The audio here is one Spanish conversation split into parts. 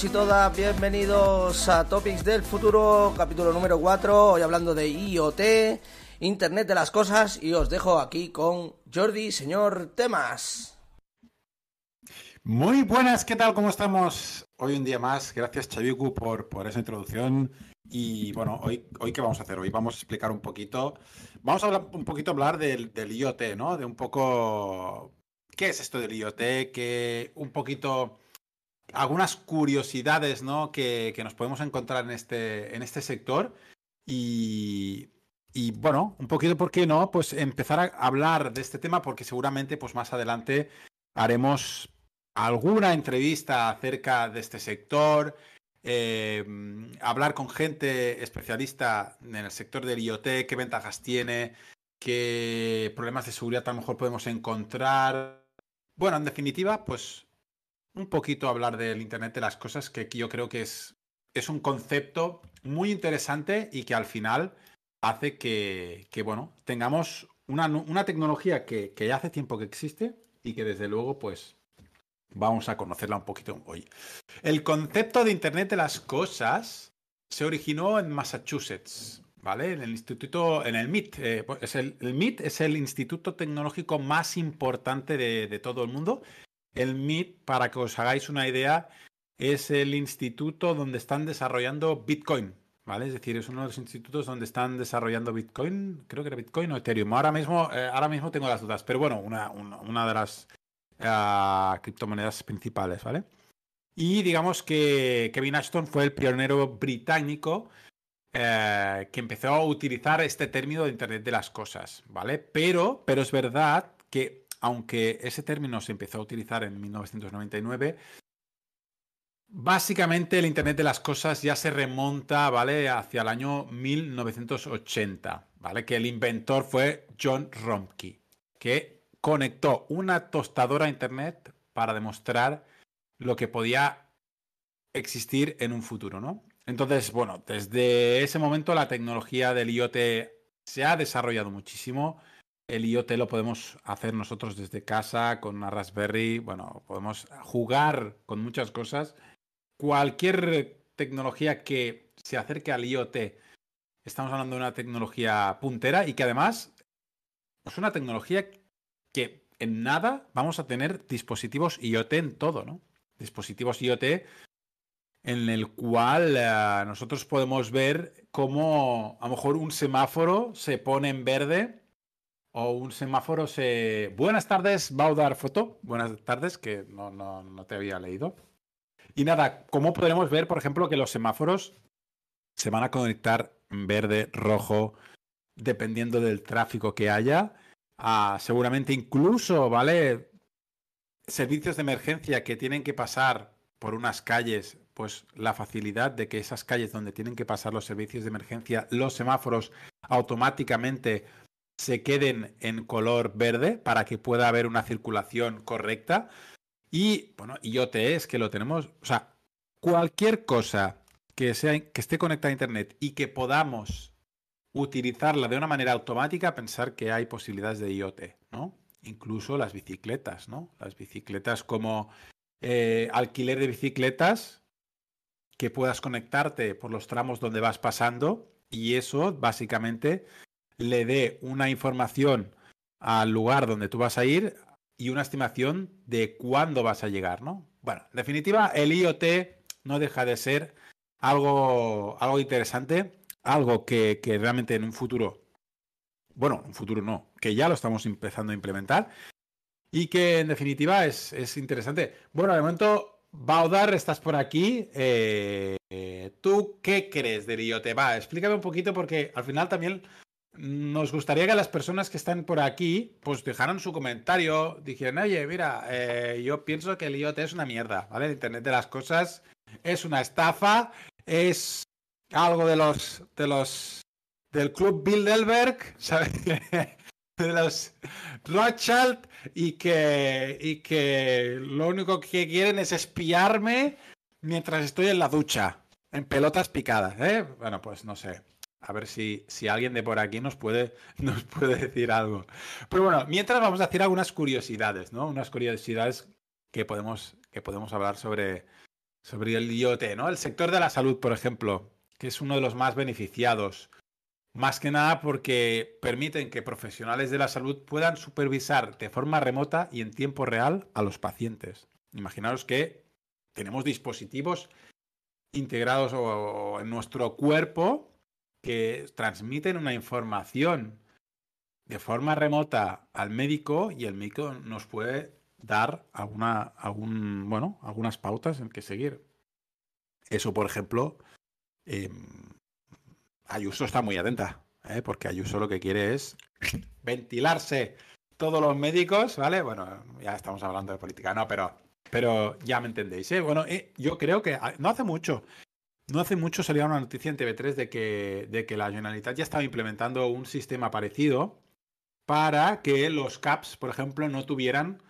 Y todas, bienvenidos a Topics del Futuro, capítulo número 4, hoy hablando de IoT, Internet de las Cosas, y os dejo aquí con Jordi, señor Temas. Muy buenas, ¿qué tal? ¿Cómo estamos? Hoy un día más, gracias Chaviku por, por esa introducción. Y bueno, hoy, hoy qué vamos a hacer? Hoy vamos a explicar un poquito, vamos a hablar un poquito hablar del, del IoT, ¿no? De un poco qué es esto del IoT, que un poquito algunas curiosidades ¿no? que, nos podemos encontrar en este, en este sector y, y, bueno, un poquito, ¿por qué no? Pues empezar a hablar de este tema porque seguramente pues más adelante haremos alguna entrevista acerca de este sector, eh, hablar con gente especialista en el sector del IoT, qué ventajas tiene, qué problemas de seguridad a lo mejor podemos encontrar. Bueno, en definitiva, pues un poquito hablar del Internet de las Cosas, que yo creo que es, es un concepto muy interesante y que al final hace que, que bueno, tengamos una, una tecnología que, que, ya hace tiempo que existe y que desde luego, pues, vamos a conocerla un poquito hoy. El concepto de Internet de las Cosas se originó en Massachusetts, ¿vale? En el instituto, en el MIT. Eh, es el, el, MIT es el instituto tecnológico más importante de, de todo el mundo el MIT, para que os hagáis una idea, es el instituto donde están desarrollando Bitcoin, ¿vale? Es decir, es uno de los institutos donde están desarrollando Bitcoin, creo que era Bitcoin o Ethereum. Ahora mismo, eh, ahora mismo tengo las dudas, pero bueno, una, una, de las uh, criptomonedas principales, ¿vale? Y digamos que Kevin Ashton fue el pionero británico eh, que empezó a utilizar este término de Internet de las Cosas, ¿vale? Pero, pero es verdad que aunque ese término se empezó a utilizar en 1999, básicamente el Internet de las Cosas ya se remonta, ¿vale? Hacia el año 1980, ¿vale? Que el inventor fue John Romkey, que conectó una tostadora a Internet para demostrar lo que podía existir en un futuro, ¿no? Entonces, bueno, desde ese momento la tecnología del IoT se ha desarrollado muchísimo el IoT lo podemos hacer nosotros desde casa con una Raspberry. Bueno, podemos jugar con muchas cosas. Cualquier tecnología que se acerque al IoT, estamos hablando de una tecnología puntera y que además es una tecnología que en nada vamos a tener dispositivos IoT en todo, ¿no? Dispositivos IoT en el cual uh, nosotros podemos ver cómo a lo mejor un semáforo se pone en verde o un semáforo se... Buenas tardes, va a dar foto. Buenas tardes, que no, no, no te había leído. Y nada, ¿cómo podremos ver, por ejemplo, que los semáforos se van a conectar verde, rojo, dependiendo del tráfico que haya? Ah, seguramente incluso, ¿vale? Servicios de emergencia que tienen que pasar por unas calles, pues la facilidad de que esas calles donde tienen que pasar los servicios de emergencia, los semáforos automáticamente se queden en color verde para que pueda haber una circulación correcta. Y bueno, IoT es que lo tenemos, o sea, cualquier cosa que, sea, que esté conectada a Internet y que podamos utilizarla de una manera automática, pensar que hay posibilidades de IoT, ¿no? Incluso las bicicletas, ¿no? Las bicicletas como eh, alquiler de bicicletas, que puedas conectarte por los tramos donde vas pasando y eso básicamente le dé una información al lugar donde tú vas a ir y una estimación de cuándo vas a llegar, ¿no? Bueno, en definitiva, el IoT no deja de ser algo, algo interesante, algo que, realmente en un futuro, bueno, un futuro no, que ya lo estamos empezando a implementar y que en definitiva es, es interesante. Bueno, de momento, Baudar, estás por aquí. Eh, ¿Tú qué crees del IoT? Va, explícame un poquito porque al final también nos gustaría que las personas que están por aquí, pues dejaran su comentario, dijeran, oye, mira, eh, yo pienso que el IoT es una mierda, ¿vale? El Internet de las cosas es una estafa, es algo de los, de los, del club Bilderberg, ¿sabes? de los Rothschild y que, y que lo único que quieren es espiarme mientras estoy en la ducha, en pelotas picadas, ¿eh? Bueno, pues no sé. A ver si, si alguien de por aquí nos puede, nos puede decir algo. Pero bueno, mientras vamos a hacer algunas curiosidades, ¿no? Unas curiosidades que podemos, que podemos hablar sobre, sobre el IoT, ¿no? El sector de la salud, por ejemplo, que es uno de los más beneficiados. Más que nada porque permiten que profesionales de la salud puedan supervisar de forma remota y en tiempo real a los pacientes. Imaginaros que tenemos dispositivos integrados en nuestro cuerpo que transmiten una información de forma remota al médico y el médico nos puede dar alguna, algún, bueno, algunas pautas en que seguir. Eso, por ejemplo, eh, Ayuso está muy atenta, ¿eh? porque Ayuso lo que quiere es ventilarse todos los médicos, ¿vale? Bueno, ya estamos hablando de política, no, pero, pero ya me entendéis. ¿eh? Bueno, eh, yo creo que no hace mucho, no hace mucho salía una noticia en TV3 de que, de que la Generalitat ya estaba implementando un sistema parecido para que los CAPS, por ejemplo, no tuvieran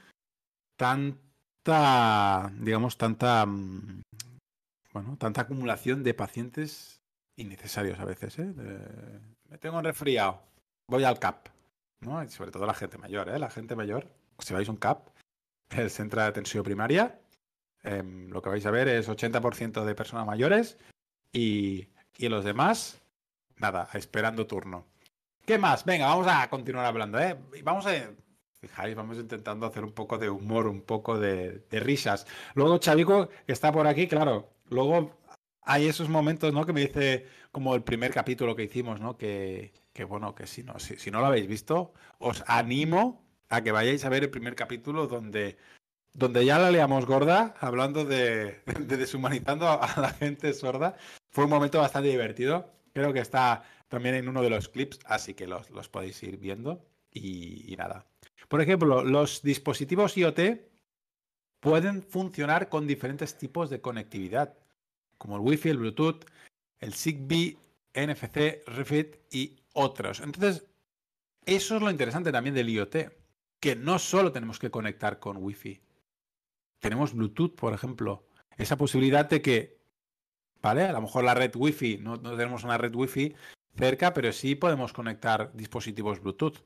tanta, digamos, tanta, mm, bueno, tanta acumulación de pacientes innecesarios a veces. ¿eh? me tengo un resfriado, voy al CAP. ¿no? sobre todo la gente mayor, ¿eh? la gente mayor, si vais a un CAP, el centro de atención primaria, em, lo que vais a ver es 80% de personas mayores y, y los demás, nada, esperando turno. ¿Qué más? Venga, vamos a continuar hablando, ¿eh? Vamos a... Fijáis, vamos intentando hacer un poco de humor, un poco de, risas. Luego Chavico, que está por aquí, claro, luego hay esos momentos, ¿no? Que me dice, como el primer capítulo que hicimos, ¿no? Que, que bueno, que si no, si, no lo habéis visto, os animo a que vayáis a ver el primer capítulo donde, donde ya la leamos gorda, hablando de, de deshumanizando a la gente sorda. Fue un momento bastante divertido. Creo que está también en uno de los clips, así que los, podéis ir viendo. Y, nada. Por ejemplo, los dispositivos IoT pueden funcionar con diferentes tipos de conectividad, como el Wi-Fi, el Bluetooth, el Zigbee, NFC, Refit y otros. Entonces, eso es lo interesante también del IoT, que no solo tenemos que conectar con Wi-Fi. Tenemos Bluetooth, por ejemplo. Esa posibilidad de que, ¿vale? A lo mejor la red Wi-Fi, no, tenemos una red Wi-Fi, cerca, pero sí podemos conectar dispositivos Bluetooth.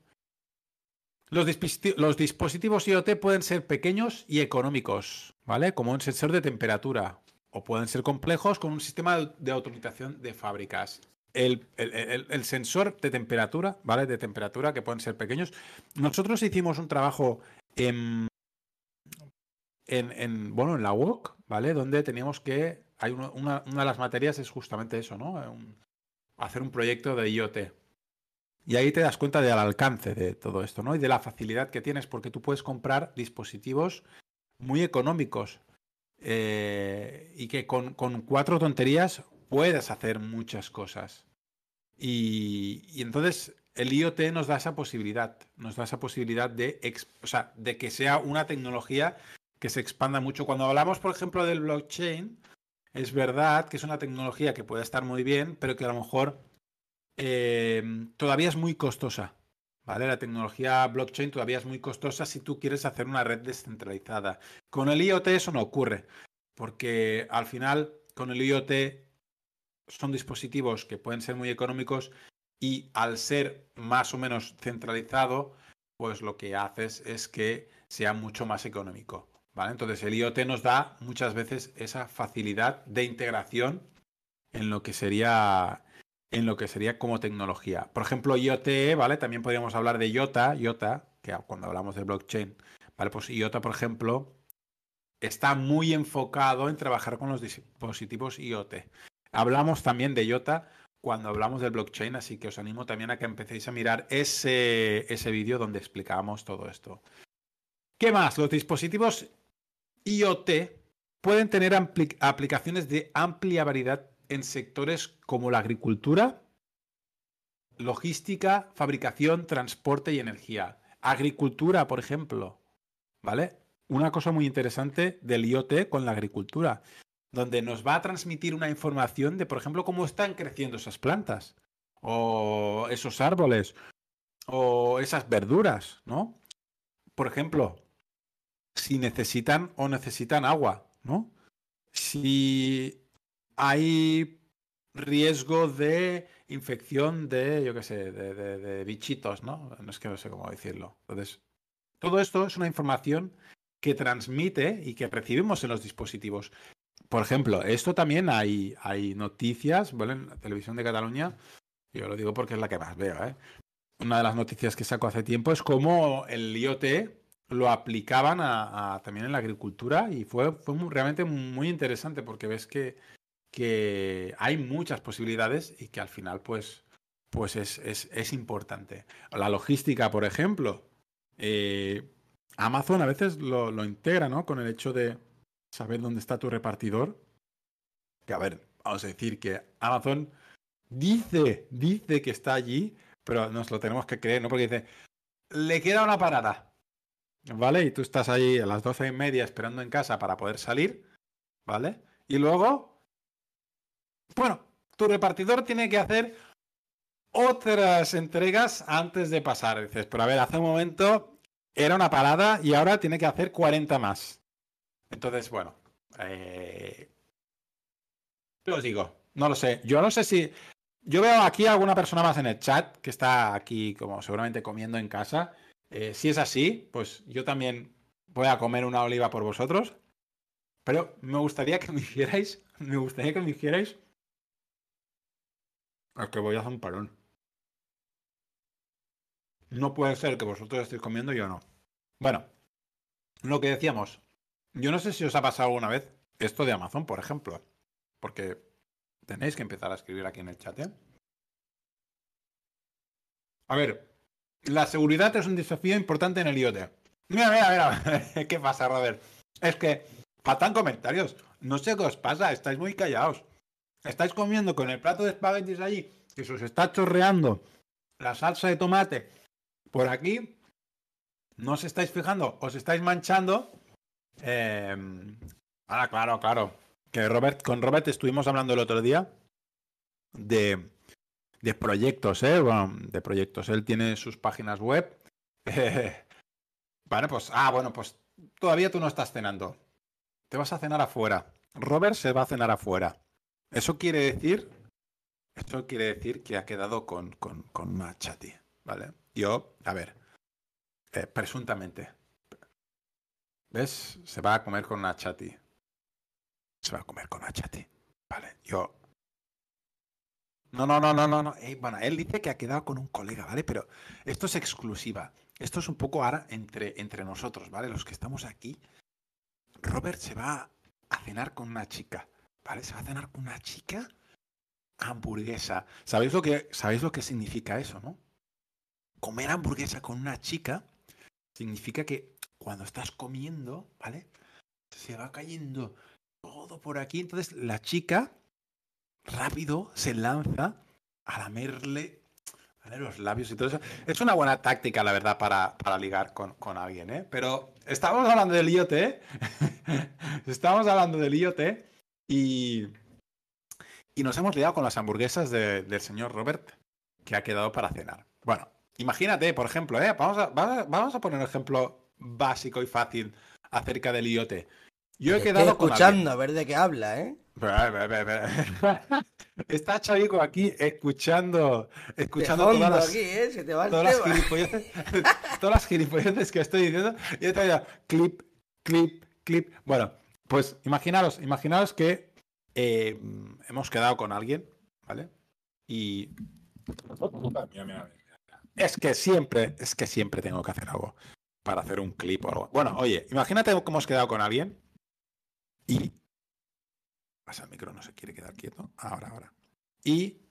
Los, dispositivos IoT pueden ser pequeños y económicos, ¿vale? Como un sensor de temperatura. O pueden ser complejos con un sistema de autorización de fábricas. El, sensor de temperatura, ¿vale? De temperatura, que pueden ser pequeños. Nosotros hicimos un trabajo en, en, bueno, en la UOC, ¿vale? Donde teníamos que. Hay una, de las materias es justamente eso, ¿no? hacer un proyecto de IoT. Y ahí te das cuenta del alcance de todo esto, ¿no? Y de la facilidad que tienes, porque tú puedes comprar dispositivos muy económicos eh, y que con, cuatro tonterías puedes hacer muchas cosas. Y, entonces el IoT nos da esa posibilidad, nos da esa posibilidad de, de que sea una tecnología que se expanda mucho. Cuando hablamos, por ejemplo, del blockchain, es verdad que es una tecnología que puede estar muy bien, pero que a lo mejor eh, todavía es muy costosa. ¿Vale? La tecnología blockchain todavía es muy costosa si tú quieres hacer una red descentralizada. Con el IoT eso no ocurre, porque al final con el IoT son dispositivos que pueden ser muy económicos y al ser más o menos centralizado, pues lo que haces es que sea mucho más económico. Entonces el IoT nos da muchas veces esa facilidad de integración en lo que sería en lo que sería como tecnología. Por ejemplo, IoT, ¿vale? También podríamos hablar de IOTA, IOTA, que cuando hablamos de blockchain, ¿vale? Pues IOTA, por ejemplo, está muy enfocado en trabajar con los dispositivos IoT. Hablamos también de IOTA cuando hablamos del blockchain, así que os animo también a que empecéis a mirar ese, ese vídeo donde explicábamos todo esto. ¿Qué más? Los dispositivos IoT pueden tener aplicaciones de amplia variedad en sectores como la agricultura, logística, fabricación, transporte y energía. Agricultura, por ejemplo. ¿Vale? Una cosa muy interesante del IoT con la agricultura, donde nos va a transmitir una información de, por ejemplo, cómo están creciendo esas plantas, o esos árboles, o esas verduras, ¿no? Por ejemplo, si necesitan o necesitan agua, ¿no? Si hay riesgo de infección de, yo qué sé, de, bichitos, ¿no? No es que no sé cómo decirlo. Entonces, todo esto es una información que transmite y que recibimos en los dispositivos. por ejemplo, esto también hay, hay noticias, ¿vale? En la televisión de Cataluña, yo lo digo porque es la que más veo, ¿eh? Una de las noticias que saco hace tiempo es cómo el IoT lo aplicaban a, también en la agricultura y fue, realmente muy interesante porque ves que, hay muchas posibilidades y que al final pues, pues es, es, es importante. La logística, por ejemplo, eh, Amazon a veces lo, lo integra, ¿no? Con el hecho de saber dónde está tu repartidor. Que a ver, vamos a decir que Amazon dice, dice que está allí, pero nos lo tenemos que creer, ¿no? Porque dice, le queda una parada. ¿Vale? Y tú estás ahí a las doce y media esperando en casa para poder salir, ¿vale? Y luego, bueno, tu repartidor tiene que hacer otras entregas antes de pasar. Dices, pero a ver, hace un momento era una parada y ahora tiene que hacer 40 más. Entonces, bueno, eh... digo, no lo sé. Yo no sé si. Yo veo aquí a alguna persona más en el chat que está aquí, como seguramente comiendo en casa. Eh, si es así, pues yo también voy a comer una oliva por vosotros. Pero me gustaría que me hicierais. Me gustaría que me hicierais. Es que voy a hacer un parón. No puede ser que vosotros estéis comiendo y yo no. Bueno, lo que decíamos, yo no sé si os ha pasado alguna vez esto de Amazon, por ejemplo. Porque tenéis que empezar a escribir aquí en el chat. ¿eh? A ver, la seguridad es un desafío importante en el IoT. Mira, mira, mira. ¿Qué pasa, Robert? Es que faltan comentarios. No sé qué os pasa, estáis muy callados. Estáis comiendo con el plato de espaguetis allí y se os está chorreando la salsa de tomate por aquí. No os estáis fijando, os estáis manchando eh, ahora, claro, claro. Que Robert, con Robert estuvimos hablando el otro día de, de proyectos, ¿eh? de proyectos. Él tiene sus páginas web. vale, pues, ah, bueno, pues todavía tú no estás cenando. Te vas a cenar afuera. Robert se va a cenar afuera. Eso quiere decir, eso quiere decir que ha quedado con, con, con una chati, ¿vale? Yo, a ver, eh, presuntamente, ¿Ves? Se va a comer con una chati. Se va a comer con una chati. Vale, yo. No, no, no, no, no, no. Eh, bueno, él dice que ha quedado con un colega, ¿vale? Pero esto es exclusiva. Esto es un poco ahora entre, entre nosotros, ¿vale? Los que estamos aquí. Robert se va a cenar con una chica, ¿vale? Se va a cenar con una chica hamburguesa. ¿Sabéis lo que, sabéis lo que significa eso, no? Comer hamburguesa con una chica significa que cuando estás comiendo, ¿vale? Se va cayendo todo por aquí. Entonces la chica rápido se lanza a lamerle los labios y todo eso. Es una buena táctica, la verdad, para, para ligar con, con, alguien, ¿eh? Pero estamos hablando del IoT, ¿eh? estamos hablando del IoT y, y nos hemos liado con las hamburguesas de, del señor Robert que ha quedado para cenar. Bueno, imagínate, por ejemplo, ¿eh? vamos, a, vamos a poner un ejemplo básico y fácil acerca del IoT. Yo he quedado escuchando a ver de qué habla, ¿eh? Está Chavico aquí escuchando, escuchando todas las, aquí, ¿eh? Se te va el todas, las gilipolleces, todas las gilipolleces que estoy diciendo y está ya clip, clip, clip. Bueno, pues imaginaros, imaginaros que eh, hemos quedado con alguien, ¿vale? Y es que siempre, es que siempre tengo que hacer algo para hacer un clip o algo. Bueno, oye, imagínate cómo has quedado con alguien y. Pasa el micro, no se quiere quedar quieto. Ahora, ahora. Y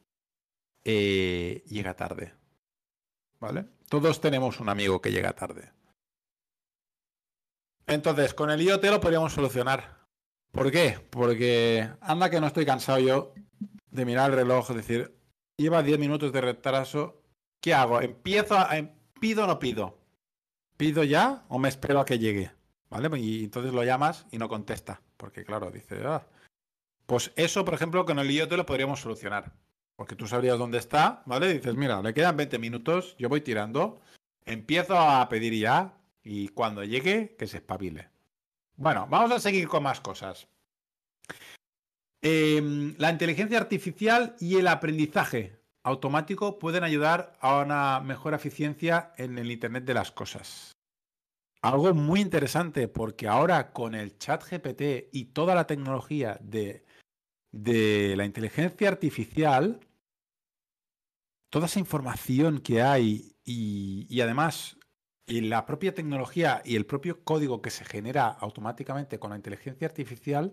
eh, llega tarde. ¿Vale? Todos tenemos un amigo que llega tarde. Entonces, con el IoT lo podríamos solucionar. ¿Por qué? Porque anda que no estoy cansado yo de mirar el reloj, decir, lleva 10 minutos de retraso. ¿Qué hago? ¿Empiezo a... Em, ¿Pido o no pido? ¿Pido ya o me espero a que llegue? ¿Vale? Y entonces lo llamas y no contesta. Porque claro, dice, ah". Pues eso, por ejemplo, con el IoT lo podríamos solucionar. Porque tú sabrías dónde está, ¿vale? dices, mira, le quedan 20 minutos, yo voy tirando, empiezo a pedir ya y cuando llegue, que se espabile. Bueno, vamos a seguir con más cosas. Em, la inteligencia artificial y el aprendizaje automático pueden ayudar a una mejor eficiencia en el Internet de las cosas. algo muy interesante, porque ahora con el chat GPT y toda la tecnología de, de la inteligencia artificial, toda esa información que hay y, y además y la propia tecnología y el propio código que se genera automáticamente con la inteligencia artificial,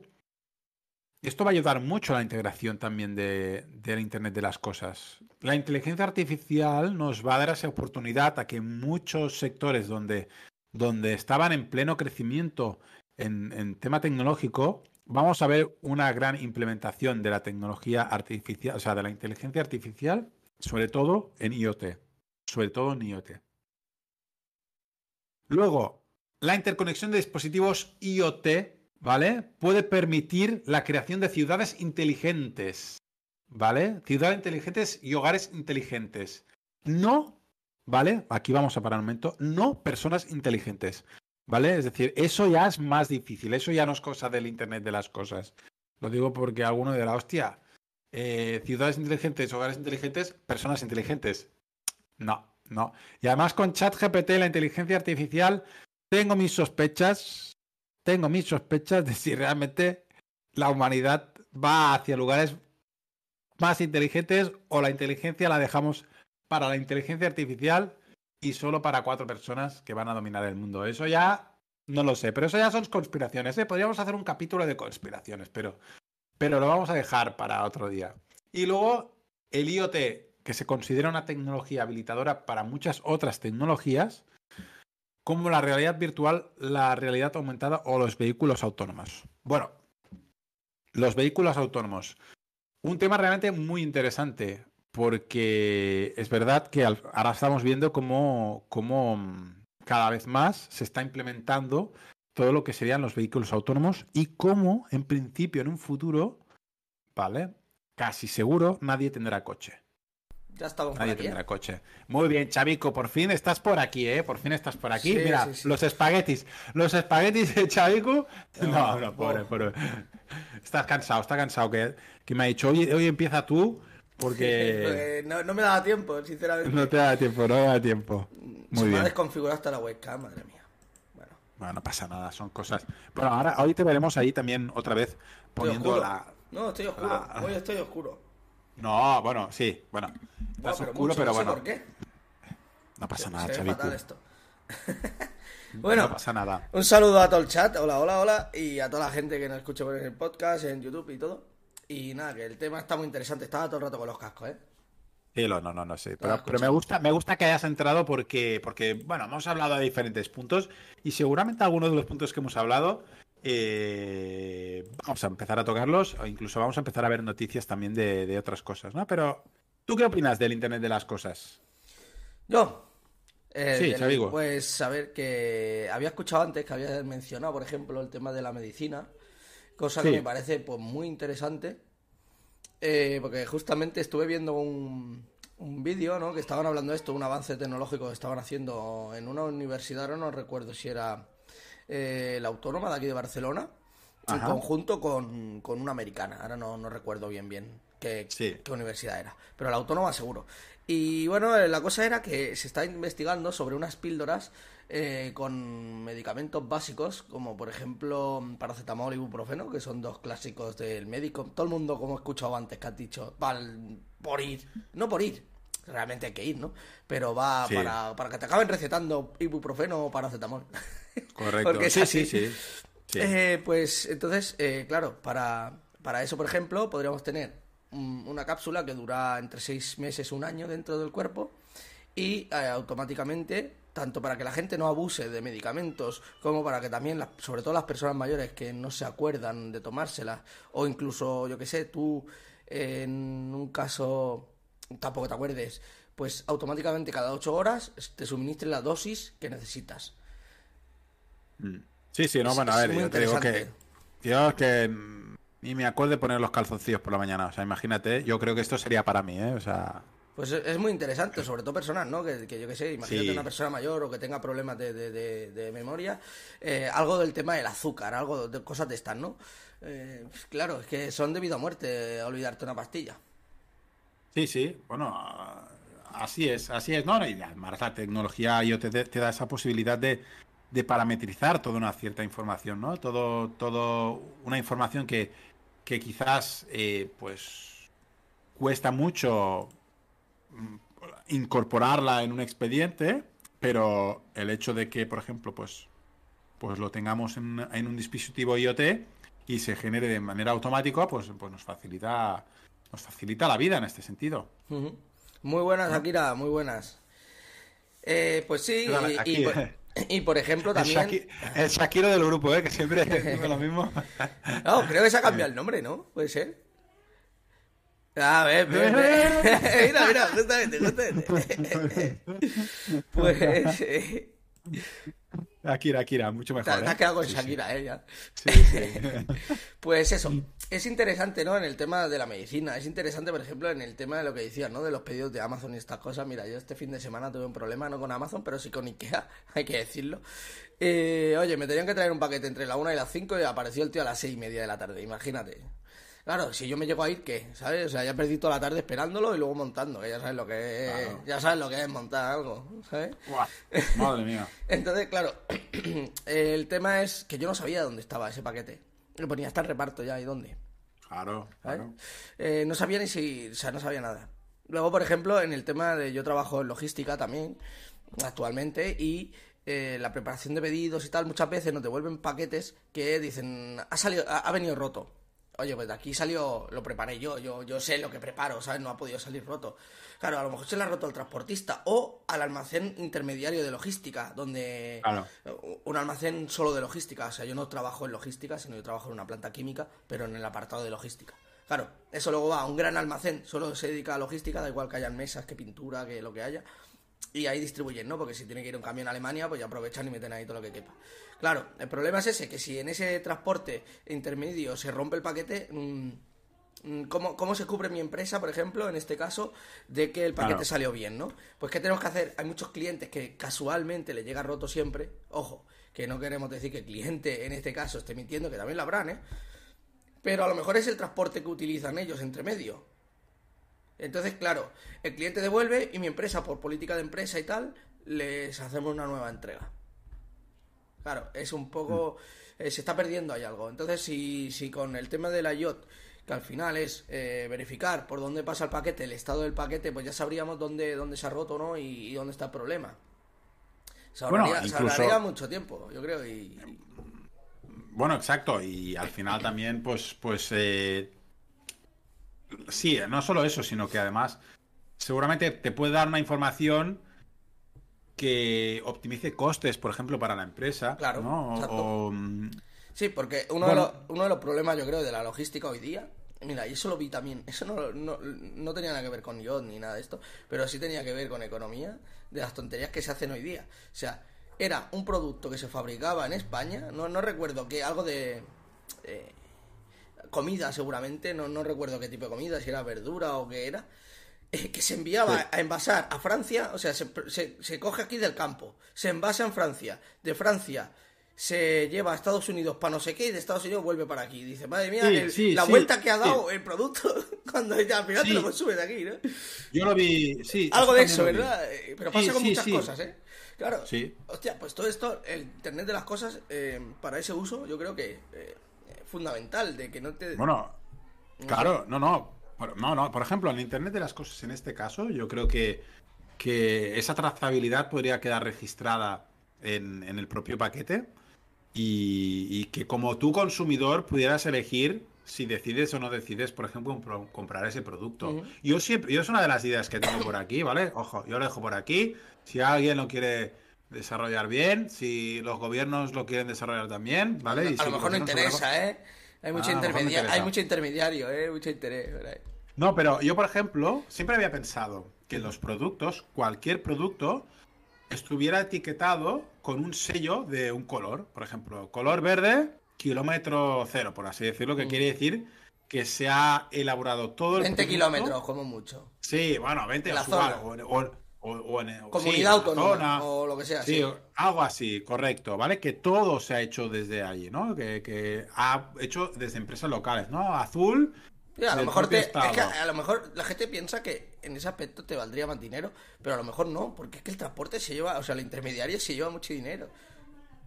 esto va a ayudar mucho a la integración también de, del Internet de las Cosas. La inteligencia artificial nos va a dar esa oportunidad a que muchos sectores donde, donde estaban en pleno crecimiento en, en tema tecnológico, vamos a ver una gran implementación de la tecnología artificial, o sea, de la inteligencia artificial, sobre todo en IoT. Sobre todo en IoT. Luego, la interconexión de dispositivos IoT, ¿vale? Puede permitir la creación de ciudades inteligentes, ¿vale? Ciudades inteligentes y hogares inteligentes. No, ¿vale? Aquí vamos a parar un momento. No personas inteligentes, ¿vale? Es decir, eso ya es más difícil. Eso ya no es cosa del Internet de las cosas. Lo digo porque alguno de la hostia. Eh, ciudades inteligentes, hogares inteligentes, personas inteligentes. No, no. Y además con ChatGPT, la inteligencia artificial, tengo mis sospechas, tengo mis sospechas de si realmente la humanidad va hacia lugares más inteligentes o la inteligencia la dejamos para la inteligencia artificial y solo para cuatro personas que van a dominar el mundo. Eso ya no lo sé, pero eso ya son conspiraciones. ¿eh? Podríamos hacer un capítulo de conspiraciones, pero, pero lo vamos a dejar para otro día. Y luego el IoT, que se considera una tecnología habilitadora para muchas otras tecnologías, como la realidad virtual, la realidad aumentada o los vehículos autónomos. Bueno, los vehículos autónomos. Un tema realmente muy interesante, porque es verdad que ahora estamos viendo cómo, cómo cada vez más se está implementando todo lo que serían los vehículos autónomos y cómo, en principio, en un futuro, ¿vale? Casi seguro, nadie tendrá coche. Ya estamos Nadie por aquí, ¿eh? tendrá coche. Muy bien, Chavico, por fin estás por aquí, ¿eh? Por fin estás por aquí. Sí, Mira, sí, sí. los espaguetis. Los espaguetis de Chavico. No, No, pobre, pobre. Estás cansado, está cansado. Que, que me ha dicho, hoy, hoy empieza tú, porque Porque no, no me daba tiempo, sinceramente. no te da tiempo, no te da tiempo. Se Muy me ha bien. desconfigurado hasta la webcam, madre mía. Bueno, Bueno, no pasa nada, son cosas. Bueno, ahora hoy te veremos ahí también otra vez poniendo la. No, estoy oscuro. la- Hoy estoy oscuro. No, bueno, sí, bueno. Bueno, Estás pero oscuro, mucho, pero no sé bueno. por qué. No pasa Se- nada, se ve Chavico. fatal esto. bueno, No pasa nada. un saludo a todo el chat, hola, hola, hola, y a toda la gente que nos escucha por el podcast, en YouTube y todo. Y nada, que el tema está muy interesante, estaba todo el rato con los cascos, ¿eh? Sí, lo- no, no, no sé. Ah, Pero, me gusta, me gusta que hayas entrado porque, porque, bueno, hemos hablado de diferentes puntos y seguramente algunos de los puntos que hemos hablado eh, vamos a empezar a tocarlos o incluso vamos a empezar a ver noticias también de, de otras cosas, ¿no? Pero, ¿tú qué opinas del Internet de las cosas? Yo. eh, Sí, del-. Pues a ver, que había escuchado antes que había mencionado, por ejemplo, el tema de la medicina, cosa que me parece pues muy interesante, eh, porque justamente estuve viendo un, un vídeo, ¿no? Que estaban hablando de esto, un avance tecnológico que estaban haciendo en una universidad, ahora no recuerdo si era eh, la autónoma de aquí de Barcelona, en Ajá. conjunto con, con una americana, ahora no, no recuerdo bien bien qué, Sí. qué universidad era, pero la autónoma seguro. Y bueno, la cosa era que se está investigando sobre unas píldoras eh, con medicamentos básicos, como por ejemplo paracetamol y ibuprofeno, que son dos clásicos del médico. Todo el mundo, como he escuchado antes, que has dicho, va por ir, no por ir, realmente hay que ir, ¿no? Pero va Sí. para, para que te acaben recetando ibuprofeno o paracetamol. Correcto. Porque sí, sí, sí, sí. Eh, pues entonces, eh, claro, para, para eso, por ejemplo, podríamos tener un- una cápsula que dura entre seis meses un año dentro del cuerpo y eh, automáticamente, tanto para que la gente no abuse de medicamentos, como para que también, las- sobre todo las personas mayores que no se acuerdan de tomárselas, o incluso, yo que sé, tú eh, en un caso tampoco te acuerdes, pues automáticamente cada ocho horas te suministre la dosis que necesitas. Sí, sí, no, es- bueno, a ver, yo te digo que. Yo que mm, ni me acuerdo de poner los calzoncillos por la mañana. O sea, imagínate, yo creo que esto sería para mí, ¿eh? O sea. Pues es muy interesante, sobre todo personas, ¿no? Que, que yo que sé, imagínate Sí. una persona mayor o que tenga problemas de, de- de- de memoria, eh, algo del tema del azúcar, algo de cosas de estas, ¿no? Eh, pues claro, es que son debido a muerte olvidarte una pastilla. Sí, sí, bueno, así es, así es, ¿no? Y además la tecnología IoT te, te da esa posibilidad de, de parametrizar toda una cierta información, ¿no? Todo, todo una información que, que quizás eh, pues cuesta mucho incorporarla en un expediente, pero el hecho de que, por ejemplo, pues, pues lo tengamos en, en un dispositivo IoT y se genere de manera automática, pues, pues nos facilita nos facilita la vida en este sentido. Muy buenas, Akira, muy buenas. Eh, pues sí, y, por, ejemplo también... El, Shakiro del grupo, ¿eh? que siempre es lo mismo. no, creo que se ha cambiado el nombre, ¿no? ¿Puede ser? A ver, mira, mira, justamente, justamente. pues... Eh, Akira, Akira, mucho mejor. Te, has ¿eh? quedado con Shakira, ¿eh? pues eso, es interesante, ¿no? En el tema de la medicina. Es interesante, por ejemplo, en el tema de lo que decías, ¿no? De los pedidos de Amazon y estas cosas. Mira, yo este fin de semana tuve un problema, no con Amazon, pero sí con Ikea, hay que decirlo. Eh, oye, me tenían que traer un paquete entre la 1 y las 5 y apareció el tío a las 6 y media de la tarde, imagínate. Claro, si yo me llego a ir, ¿qué? ¿Sabes? O sea, ya perdí toda la tarde esperándolo y luego montando, que ya sabes lo que es, ya sabes lo que es montar algo, ¿sabes? Madre mía. Entonces, claro, el tema es que yo no sabía dónde estaba ese paquete. Le ponía hasta el reparto ya y dónde. Claro, claro. Eh, no sabía ni si, o sea, no sabía nada. Luego, por ejemplo, en el tema de yo trabajo en logística también actualmente y eh, la preparación de pedidos y tal, muchas veces nos devuelven paquetes que dicen, ha salido, ha venido roto oye, pues de aquí salió, lo preparé yo, yo, yo sé lo que preparo, ¿sabes? No ha podido salir roto. Claro, a lo mejor se le ha roto al transportista o al almacén intermediario de logística, donde un almacén solo de logística, o sea, yo no trabajo en logística, sino yo trabajo en una planta química, pero en el apartado de logística. Claro, eso luego va a un gran almacén, solo se dedica a logística, da igual que hayan mesas, que pintura, que lo que haya, y ahí distribuyen, ¿no? Porque si tiene que ir un camión a Alemania, pues ya aprovechan y meten ahí todo lo que quepa. Claro, el problema es ese, que si en ese transporte intermedio se rompe el paquete, mm, mm, ¿cómo, ¿cómo, se cubre mi empresa, por ejemplo, en este caso, de que el paquete salió bien, ¿no? Pues ¿qué tenemos que hacer? Hay muchos clientes que casualmente le llega roto siempre, ojo, que no queremos decir que el cliente en este caso esté mintiendo, que también lo habrán, ¿eh? Pero a lo mejor es el transporte que utilizan ellos entre medio. Entonces, claro, el cliente devuelve y mi empresa, por política de empresa y tal, les hacemos una nueva entrega. Claro, es un poco... Mm. Eh, se está perdiendo ahí algo. Entonces, si, si con el tema de la IOT, que al final es eh, verificar por dónde pasa el paquete, el estado del paquete, pues ya sabríamos dónde, dónde se ha roto no y, dónde está el problema. Se ahorraría, mucho tiempo, yo creo. Y, Bueno, exacto. Y al final también, pues, pues eh... sí, no solo eso, sino que además seguramente te puede dar una información que optimice costes, por ejemplo, para la empresa. Claro. ¿no? Sí, porque uno, de los, uno de los problemas, yo creo, de la logística hoy día Mira, y eso lo vi también. Eso no, no, tenía nada que ver con IOT ni nada de esto, pero sí tenía que ver con economía de las tonterías que se hacen hoy día. O sea, era un producto que se fabricaba en España, no, no recuerdo que algo de eh, comida seguramente, no, no recuerdo qué tipo de comida, si era verdura o qué era, eh, que se enviaba a envasar a Francia, o sea, se, se, coge aquí del campo, se envasa en Francia, de Francia se lleva a Estados Unidos para no sé qué y de Estados Unidos vuelve para aquí. Dice, madre mía, la vuelta que ha dado el producto cuando ya al final te lo sube de aquí, ¿no? Yo lo vi, sí. Algo de eso, ¿verdad? Eh, pero pasa con muchas cosas, ¿eh? Claro. Sí. Hostia, pues todo esto, el Internet de las cosas, eh, para ese uso, yo creo que fundamental, de que no te... Bueno, claro, no, no, no, no, por ejemplo, en Internet de las cosas, en este caso, yo creo que, que esa trazabilidad podría quedar registrada en, el propio paquete y, que como tú consumidor pudieras elegir si decides o no decides, por ejemplo, comprar ese producto. Yo siempre, yo es una de las ideas que tengo por aquí, ¿vale? Ojo, yo lo dejo por aquí. Si alguien lo quiere desarrollar bien, si los gobiernos lo quieren desarrollar también, ¿vale? a, lo mejor no interesa, ¿eh? Hay mucho, ah, hay mucho intermediario, ¿eh? Mucho interés. No, pero yo, por ejemplo, siempre había pensado que los productos, cualquier producto, estuviera etiquetado con un sello de un color. Por ejemplo, color verde, kilómetro cero, por así decirlo, que mm. quiere decir que se ha elaborado todo el 20 kilómetros, como mucho. Sí, bueno, 20 la o, o, en, comunidad autónoma o lo que sea. Sí, algo así, correcto, ¿vale? Que todo se ha hecho desde allí, ¿no? Que, ha hecho desde empresas locales, ¿no? Azul. a lo mejor es que a lo mejor la gente piensa que en ese aspecto te valdría más dinero, pero a lo mejor no, porque es que el transporte se lleva, o sea, el intermediario se lleva mucho dinero.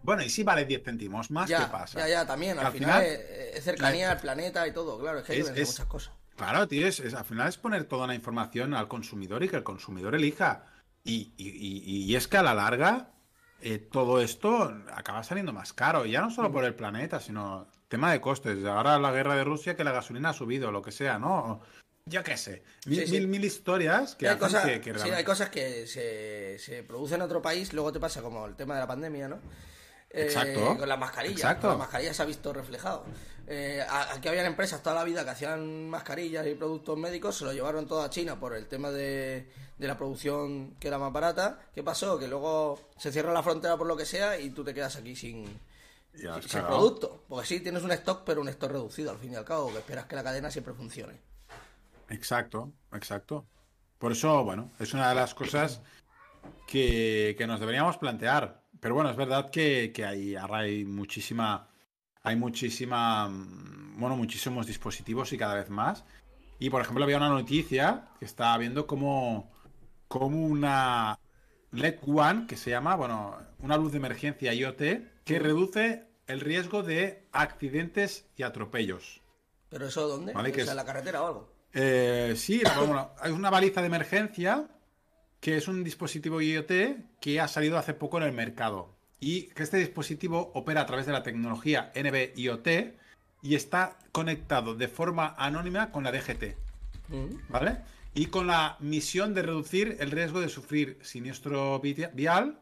Bueno, y si vale 10 céntimos más, ya, ¿qué pasa? Ya, ya, también. Al, final, es, cercanía al planeta y todo, claro, es que hay que muchas cosas. Claro, tío, es, al final es poner toda la información al consumidor y que el consumidor elija. Y, y, es que a la larga eh, todo esto acaba saliendo más caro, ya no solo por el planeta, sino tema de costes. Ahora la guerra de Rusia, que la gasolina ha subido, lo que sea, ¿no? Ya qué sé, mil, mil, historias que, hay cosas, que, Sí, hay cosas que se, se producen en otro país, luego te pasa como el tema de la pandemia, ¿no? Exacto. Eh, con las mascarillas. Exacto. Con las mascarillas se ha visto reflejado. Eh, aquí habían empresas toda la vida que hacían mascarillas y productos médicos, se lo llevaron todo a China por el tema de, la producción que era más barata. ¿Qué pasó? Que luego se cierra la frontera por lo que sea y tú te quedas aquí sin, sin, producto. Porque sí, tienes un stock, pero un stock reducido al fin y al cabo, que esperas que la cadena siempre funcione. Exacto, exacto. Por eso, bueno, es una de las cosas que, que nos deberíamos plantear. Pero bueno, es verdad que, que hay muchísima hay muchísima, mm, bueno, muchísimos dispositivos y cada vez más. Y por ejemplo, había una noticia que estaba viendo como, como una LED One, que se llama, bueno, una luz de emergencia IoT, que reduce el riesgo de accidentes y atropellos. ¿Pero eso dónde? ¿En la carretera o algo? Eh, sí, hay una baliza de emergencia que es un dispositivo IoT que ha salido hace poco en el mercado y que este dispositivo opera a través de la tecnología NB-IoT y está conectado de forma anónima con la DGT. Mm. ¿Vale? Y con la misión de reducir el riesgo de sufrir siniestro vial,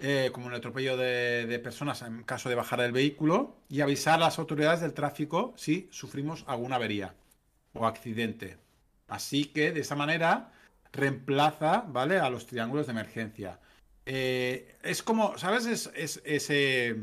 eh, como un atropello de, de, personas en caso de bajar del vehículo, y avisar a las autoridades del tráfico si sufrimos alguna avería o accidente. Así que de esa manera reemplaza, ¿vale? A los triángulos de emergencia. Eh, es como, ¿sabes? Es, ese...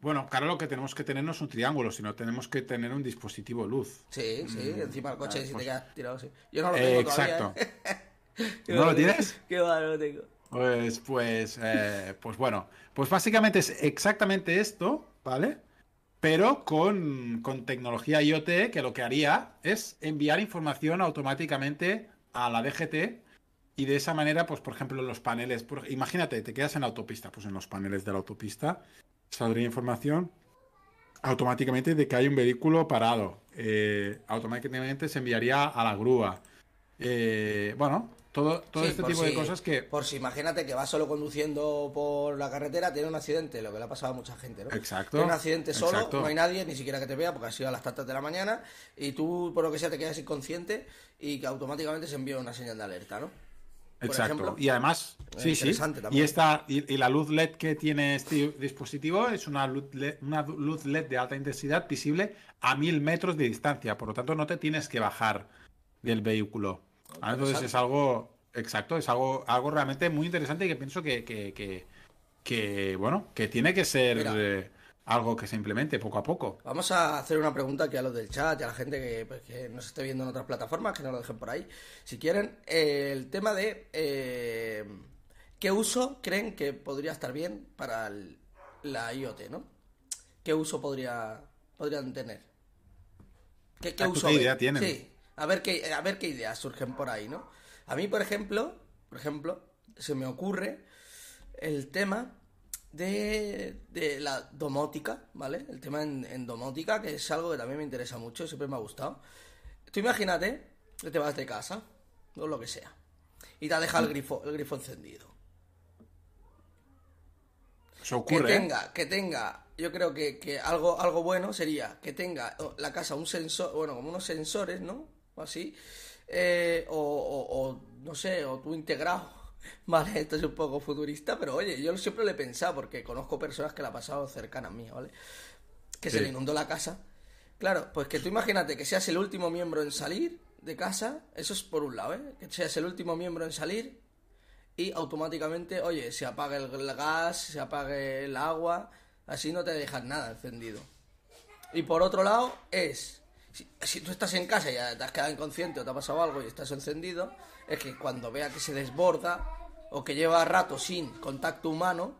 Bueno, claro, lo que tenemos que tener no es un triángulo, sino tenemos que tener un dispositivo luz. Sí, sí, mm, encima del coche, si te pues quedas tirado, sí. Yo no lo tengo exacto. todavía. ¿eh? ¿No lo tienes? Qué va, no lo tengo. Pues, pues, eh, pues bueno, pues básicamente es exactamente esto, ¿vale? Pero con, con tecnología IoT que lo que haría es enviar información automáticamente a la DGT y de esa manera, pues por ejemplo, los paneles, imagínate, te quedas en la autopista, pues en los paneles de la autopista saldría información automáticamente de que hay un vehículo parado. Eh, automáticamente se enviaría a la grúa. Eh, bueno, todo, todo este tipo de cosas que... Por si imagínate que va solo conduciendo por la carretera, tiene un accidente, lo que le ha pasado a mucha gente, ¿no? Exacto. Tiene un accidente solo, no hay nadie, ni siquiera que te vea, porque ha sido a las tantas de la mañana, y tú, por lo que sea, te quedas inconsciente y que automáticamente se envía una señal de alerta, ¿no? Exacto. y además, sí, sí. Y, esta, y, la luz LED que tiene este dispositivo es una luz, LED, una luz LED de alta intensidad visible a mil metros de distancia. Por lo tanto, no te tienes que bajar del vehículo. Entonces es algo, exacto, es algo, algo realmente muy interesante y que pienso que, que, que, bueno, que tiene que ser... Eh, algo que se implemente poco a poco. Vamos a hacer una pregunta que a los del chat y a la gente que, pues, nos esté viendo en otras plataformas, que nos lo dejen por ahí. Si quieren, eh, el tema de eh, qué uso creen que podría estar bien para la IoT, ¿no? ¿Qué uso podría, podrían tener? ¿Qué, qué, uso idea tienen? Sí, a ver, qué, a ver qué ideas surgen por ahí, ¿no? A mí, por ejemplo, por ejemplo, se me ocurre el tema de, de, la domótica, ¿vale? El tema en, domótica, que es algo que también me interesa mucho, siempre me ha gustado. Tú imagínate que te vas de casa, o lo que sea, y te ha dejado el grifo, el grifo encendido. Eso ocurre. Que ¿eh? tenga, que tenga, yo creo que, algo, algo bueno sería que tenga la casa un sensor, bueno, como unos sensores, ¿no? O así. Eh, o, o, no sé, o tú integrado Vale, esto es un poco futurista, pero oye, yo siempre lo he pensado porque conozco personas que la han pasado cercanas mías, ¿vale? Que se le inundó la casa. Claro, pues que tú imagínate que seas el último miembro en salir de casa, eso es por un lado, ¿eh? Que seas el último miembro en salir y automáticamente, oye, se apaga el gas, se apague el agua, así no te dejas nada encendido. Y por otro lado es, si, si tú estás en casa y ya te has quedado inconsciente o te ha pasado algo y estás encendido, es que cuando vea que se desborda o que lleva rato sin contacto humano,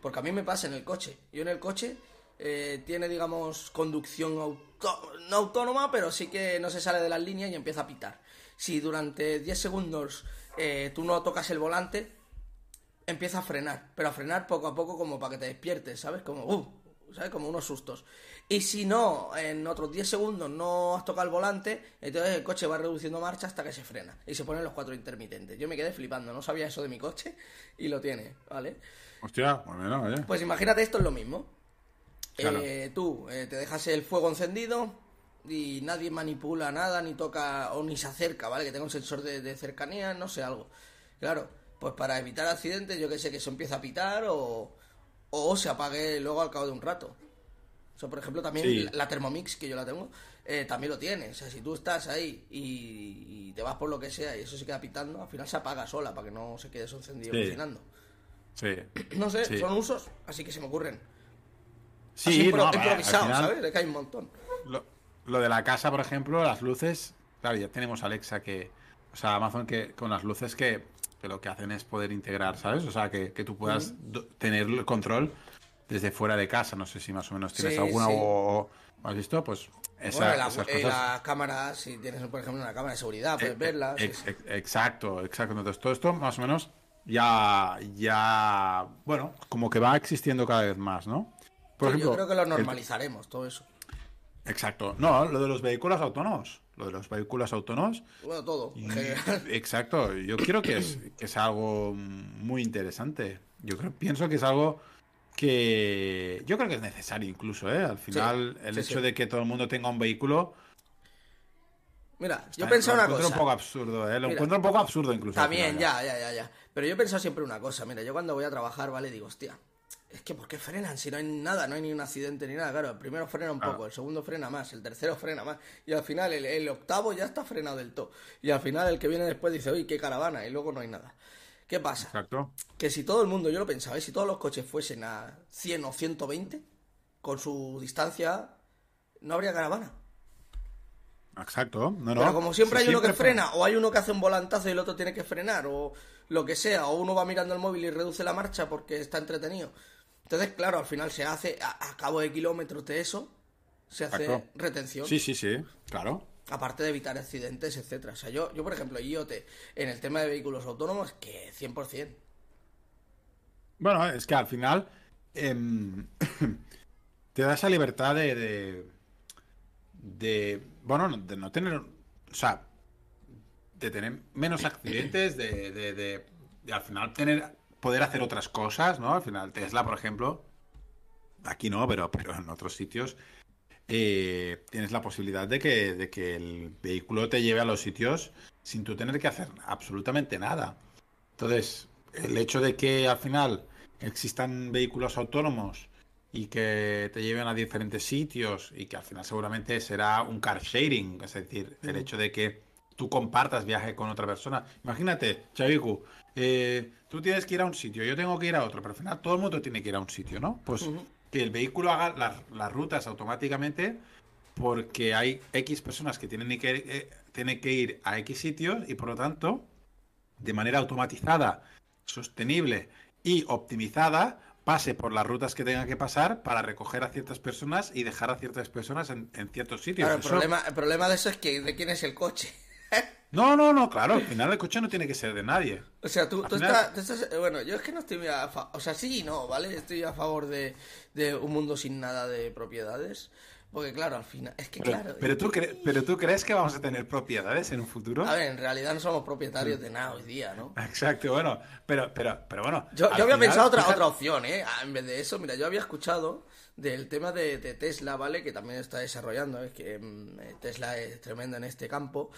porque a mí me pasa en el coche. Yo en el coche eh, tiene, digamos, conducción no autónoma, pero sí que no se sale de las líneas y empieza a pitar. Si durante 10 segundos eh, tú no tocas el volante, empieza a frenar, pero a frenar poco a poco como para que te despiertes, ¿sabes? Como, uh, ¿sabes? Como unos sustos. Y si no, en otros 10 segundos no has tocado el volante, entonces el coche va reduciendo marcha hasta que se frena y se ponen los cuatro intermitentes. Yo me quedé flipando, no sabía eso de mi coche y lo tiene, ¿vale? Hostia, pues bueno, oye. Pues imagínate esto es lo mismo. Eh, tú eh, te dejas el fuego encendido y nadie manipula nada, ni toca o ni se acerca, ¿vale? Que tenga un sensor de, de cercanía, no sé, algo. Claro, pues para evitar accidentes, yo que sé, que se empieza a pitar o, o se apague luego al cabo de un rato. O sea, por ejemplo, también la Thermomix, que yo la tengo, eh, también lo tiene. O sea, si tú estás ahí y, te vas por lo que sea y eso se queda pitando, al final se apaga sola para que no se quede eso encendido sí. cocinando. Sí. No sé, son usos, así que se me ocurren. Sí, así, no, improvisado, final, ¿sabes? De que hay un montón. Lo, lo, de la casa, por ejemplo, las luces, claro, ya tenemos Alexa que, o sea, Amazon que con las luces que, que lo que hacen es poder integrar, ¿sabes? O sea, que, que tú puedas uh -huh. tener el control desde fuera de casa. No sé si más o menos tienes Sí, alguna sí. o, has visto, pues esa, bueno, la, esas eh, cosas. la cámara, si tienes, por ejemplo, una cámara de seguridad, puedes Eh, verla. sí, ex- sí. ex- Exacto, exacto. Entonces, todo esto más o menos ya, ya, bueno, como que va existiendo cada vez más, ¿no? Por Sí, ejemplo, yo creo que lo el- normalizaremos, todo eso. exacto. No, lo de los vehículos autónomos. Lo de los vehículos autónomos. Bueno, todo, y- exacto. Yo creo que es, que es algo muy interesante. Yo creo, pienso que es algo que yo creo que es necesario incluso, ¿eh? Al final, el sí, hecho sí. de que todo el mundo tenga un vehículo. Mira, yo eh, pensaba lo una encuentro cosa. un poco absurdo, ¿eh? Lo Mira. encuentro un poco absurdo incluso. También, final, ya, ya, ya, ya. Pero yo he pensado siempre una cosa. Mira, yo cuando voy a trabajar, ¿vale? Digo, hostia, es que ¿por qué frenan? Si no hay nada, no hay ni un accidente ni nada. Claro, el primero frena un poco, el segundo frena más, el tercero frena más. Y al final, el, el octavo ya está frenado del todo. Y al final, el que viene después dice, uy, qué caravana. Y luego no hay nada. ¿Qué pasa? Exacto. Que si todo el mundo, yo lo pensaba, ¿eh? si todos los coches fuesen a 100 o 120, con su distancia, no habría caravana. Exacto. No, no. Pero como siempre Sí, hay uno que frena, o hay uno que hace un volantazo y el otro tiene que frenar, o lo que sea, o uno va mirando el móvil y reduce la marcha porque está entretenido. Entonces, claro, al final se hace, a, a cabo de kilómetros de eso, se hace Exacto. retención. Sí, sí, sí. Claro. Aparte de evitar accidentes, etcétera. O sea, yo, yo, por ejemplo, IoT, en el tema de vehículos autónomos, que 100%. Bueno, es que al final em, te da esa libertad de, de, bueno, no- de no tener, o sea, de tener menos accidentes, de, de, de- de al final tener, poder hacer otras cosas, ¿no? Al final Tesla, por ejemplo, aquí no, pero, pero en otros sitios eh, tienes la posibilidad de que, de que el vehículo te lleve a los sitios sin tú tener que hacer absolutamente nada. Entonces, el hecho de que al final existan vehículos autónomos y que te lleven a diferentes sitios y que al final seguramente será un car sharing, es decir, el hecho de que tú compartas viaje con otra persona. Imagínate, Chaviku, eh, tú tienes que ir a un sitio, yo tengo que ir a otro, pero al final todo el mundo tiene que ir a un sitio, ¿no? Pues. Que el vehículo haga las, las rutas automáticamente porque hay X personas que tienen que, eh, tienen que ir a X sitios y por lo tanto, de manera automatizada, sostenible y optimizada, pase por las rutas que tenga que pasar para recoger a ciertas personas y dejar a ciertas personas en, en ciertos sitios. Claro, el Eso- problema, el problema de eso es que de quién es el coche. No, no, no, claro, al final el coche no tiene que ser de nadie. O sea, tú, tú final- estás, tú estás- eh, Bueno, yo es que no estoy a fa- O sea, sí y no, ¿vale? Estoy a favor de, de un mundo sin nada de propiedades. Porque, claro, al final. Es que, Pero, claro. pero tú cre- pero tú crees que vamos a tener propiedades en un futuro? A ver, en realidad no somos propietarios de nada hoy día, ¿no? Exacto, bueno, pero, pero, pero bueno. Yo, había final, pensado otra, otra opción, ¿eh? Ah, En vez de eso, mira, yo había escuchado del tema de, de Tesla, ¿vale? Que también está desarrollando, es que mm, eh, Tesla es tremenda en este campo.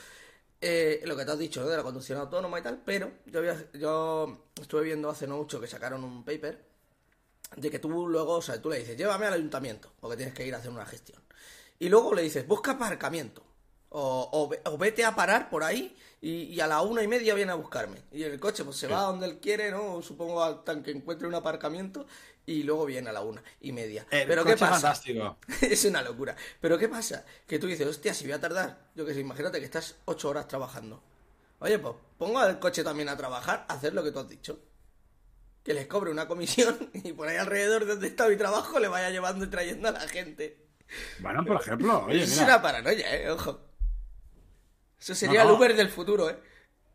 Eh, lo que te has dicho, ¿no? De la conducción autónoma y tal, pero yo, había, yo estuve viendo hace no mucho que sacaron un paper de que tú luego, o sea, tú le dices, llévame al ayuntamiento, porque tienes que ir a hacer una gestión. Y luego le dices, busca aparcamiento. O, o o vete a parar por ahí y, y a la una y media viene a buscarme. Y el coche pues se va a donde él quiere, ¿no? Supongo hasta que encuentre un aparcamiento y luego viene a la una y media. El Pero ¿qué pasa? fantástico. es una locura. Pero ¿qué pasa? Que tú dices, hostia, si voy a tardar, yo que sé, imagínate que estás ocho horas trabajando. Oye, pues pongo al coche también a trabajar, a hacer lo que tú has dicho. Que les cobre una comisión y por ahí alrededor de donde está mi trabajo le vaya llevando y trayendo a la gente. Bueno, por ejemplo, oye, es mira. una paranoia, eh, ojo. Eso sería No, no. el Uber del futuro, eh.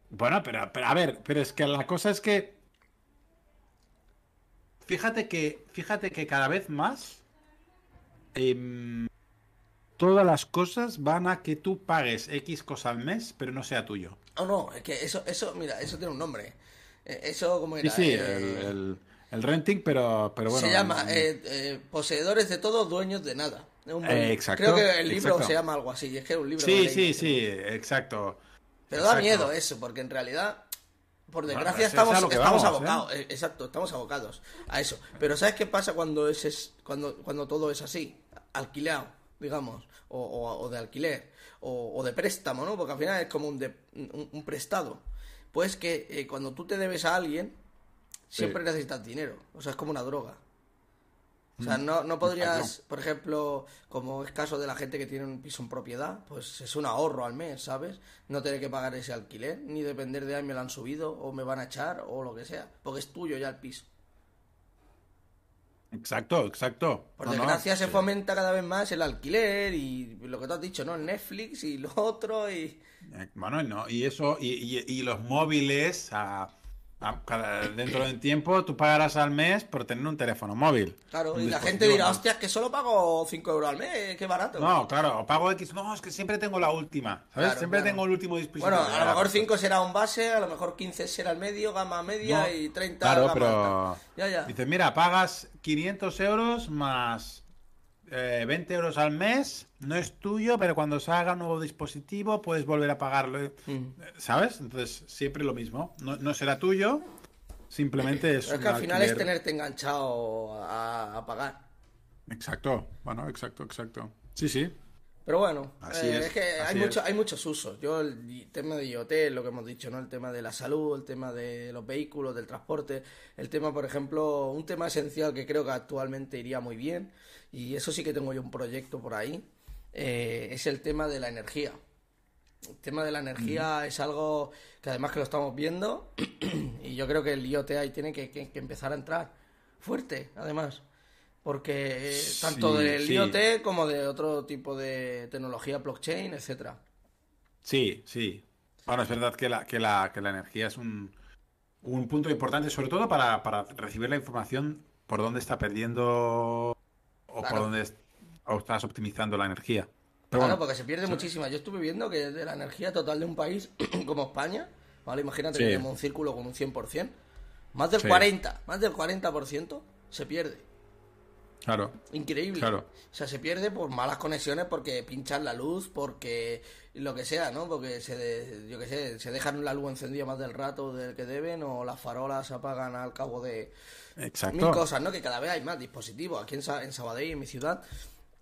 Bueno, pero, pero a ver, pero es que la cosa es que fíjate que, fíjate que cada vez más em, todas las cosas van a que tú pagues X cosa al mes, pero no sea tuyo. Oh, no, es que eso, eso, mira, eso tiene un nombre. Eh, Eso, como Sí, era? sí, Eh, el, el- el renting, pero, pero bueno. se llama eh, eh, Poseedores de todo, dueños de nada. Un exacto, Creo que el libro exacto. se llama algo así. Es que es un libro. Sí, leí. sí, sí, exacto. Pero da miedo eso, porque en realidad, por desgracia, estamos, estamos vamos, ¿eh? abocados. eh, Exacto, estamos abocados a eso. Pero ¿sabes qué pasa cuando es, es- cuando, cuando todo es así? Alquilado, digamos, o, o- o de alquiler, o, o de préstamo, ¿no? Porque al final es como un, de- un, un prestado. Pues que eh, cuando tú te debes a alguien, siempre necesitas dinero. O sea, es como una droga. O sea, no, no podrías, por ejemplo, como es caso de la gente que tiene un piso en propiedad, pues es un ahorro al mes, ¿sabes? No tener que pagar ese alquiler, ni depender de, ay, me lo han subido, o me van a echar, o lo que sea, porque es tuyo ya el piso. Exacto, exacto. Por No, no, desgracia se sí. fomenta cada vez más el alquiler y lo que tú has dicho, ¿no? El Netflix y lo otro y... Eh, Bueno, no, y eso, y, y- y los móviles, a cada- dentro de un tiempo, tú pagarás al mes por tener un teléfono móvil. Claro, y la gente dirá, hostia, es que solo pago 5 euros al mes, qué barato. No, claro, o pago X, no, es que siempre tengo la última, ¿sabes? Claro, siempre claro. tengo el último dispositivo. Bueno, a lo mejor pues, 5 será un base, a lo mejor 15 será el medio, gama media No, y 30 Claro, gama pero. alta. Ya, ya. Dices, mira, pagas 500 euros más eh, 20 euros al mes, no es tuyo, pero cuando salga un nuevo dispositivo puedes volver a pagarlo. Mm. ¿Sabes? Entonces, siempre lo mismo. No, no será tuyo, simplemente es. Pero es que al final es tenerte enganchado a, a pagar. Exacto, bueno, exacto, exacto. Sí, sí. Pero bueno, Así eh, es, es, que hay, mucho, es. hay muchos usos. Yo el tema de IoT, lo que hemos dicho, ¿no? El tema de la salud, el tema de los vehículos, del transporte, el tema, por ejemplo, un tema esencial que creo que actualmente iría muy bien, y eso sí que tengo yo un proyecto por ahí, eh, es el tema de la energía. El tema de la energía es algo que además que lo estamos viendo y yo creo que el IoT ahí tiene que, que- que empezar a entrar fuerte, además. Porque eh, tanto del sí. IoT como de otro tipo de tecnología blockchain, etcétera. Sí, sí. Bueno, es verdad que la, que la, que la energía es un, un punto importante, sobre todo para, para recibir la información por dónde está perdiendo o Claro. por dónde o estás optimizando la energía. Pero Claro, bueno, porque se pierde muchísima. Yo estuve viendo que de la energía total de un país como España, ¿vale? Imagínate Sí. que tenemos un círculo con un 100%, más del Sí. 40, más del 40% se pierde. Claro, Increíble. Claro. O sea, se pierde por malas conexiones, porque pinchan la luz, porque lo que sea, ¿no? Porque se, de- yo qué sé, se dejan la luz encendida más del rato del que deben, o las farolas se apagan al cabo de mil exacto. cosas, ¿no? Que cada vez hay más dispositivos. Aquí en, Sa- en Sabadell, en mi ciudad,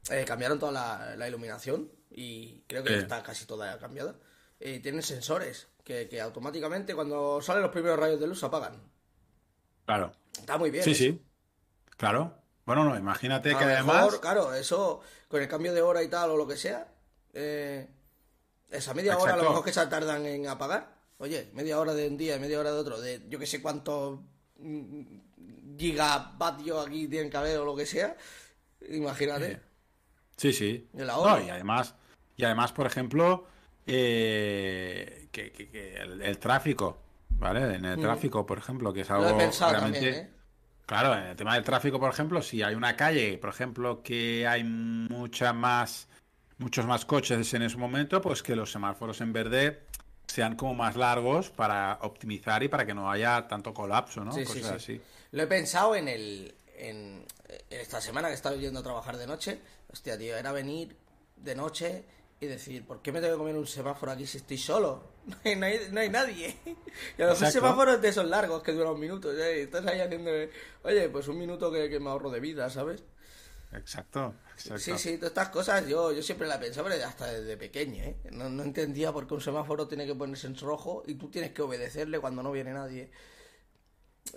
eh, cambiaron toda la, la iluminación y creo que Eh. está casi toda cambiada. Eh, tienen sensores que, que automáticamente cuando salen los primeros rayos de luz se apagan. Claro. Está muy bien. Sí, eso. sí. Claro. Bueno, no, imagínate A que lo además. mejor, claro, eso con el cambio de hora y tal o lo que sea, eh, esa media hora a lo mejor que se tardan en apagar. Oye, media hora de un día y media hora de otro, de yo que sé cuántos mm, gigavatios aquí tienen que haber o lo que sea, imagínate. Sí, sí. No, y además, y además, por ejemplo, eh, que, que- que el, el tráfico, ¿vale? En el tráfico, por ejemplo, que es algo Mm. Lo he pensado realmente. también, ¿eh? Claro, en el tema del tráfico, por ejemplo, si hay una calle, por ejemplo, que hay mucha más, muchos más coches en ese momento, pues que los semáforos en verde sean como más largos para optimizar y para que no haya tanto colapso, ¿no? Sí, sí, sí. así. Lo he pensado en el. En, en esta semana que he estado yendo a trabajar de noche. Hostia, tío, era venir de noche y decir, ¿por qué me tengo que comer un semáforo aquí si estoy solo? No hay, no hay, no hay nadie. Y a lo mejor Exacto. semáforos de esos largos que duran un minuto. ¿eh? Estás ahí haciendo. Oye, pues un minuto que, que me ahorro de vida, ¿sabes? Exacto, exacto. Sí, sí, todas estas cosas yo, yo siempre las pensaba pero hasta desde pequeño, ¿eh? No, no entendía por qué un semáforo tiene que ponerse en rojo y tú tienes que obedecerle cuando no viene nadie.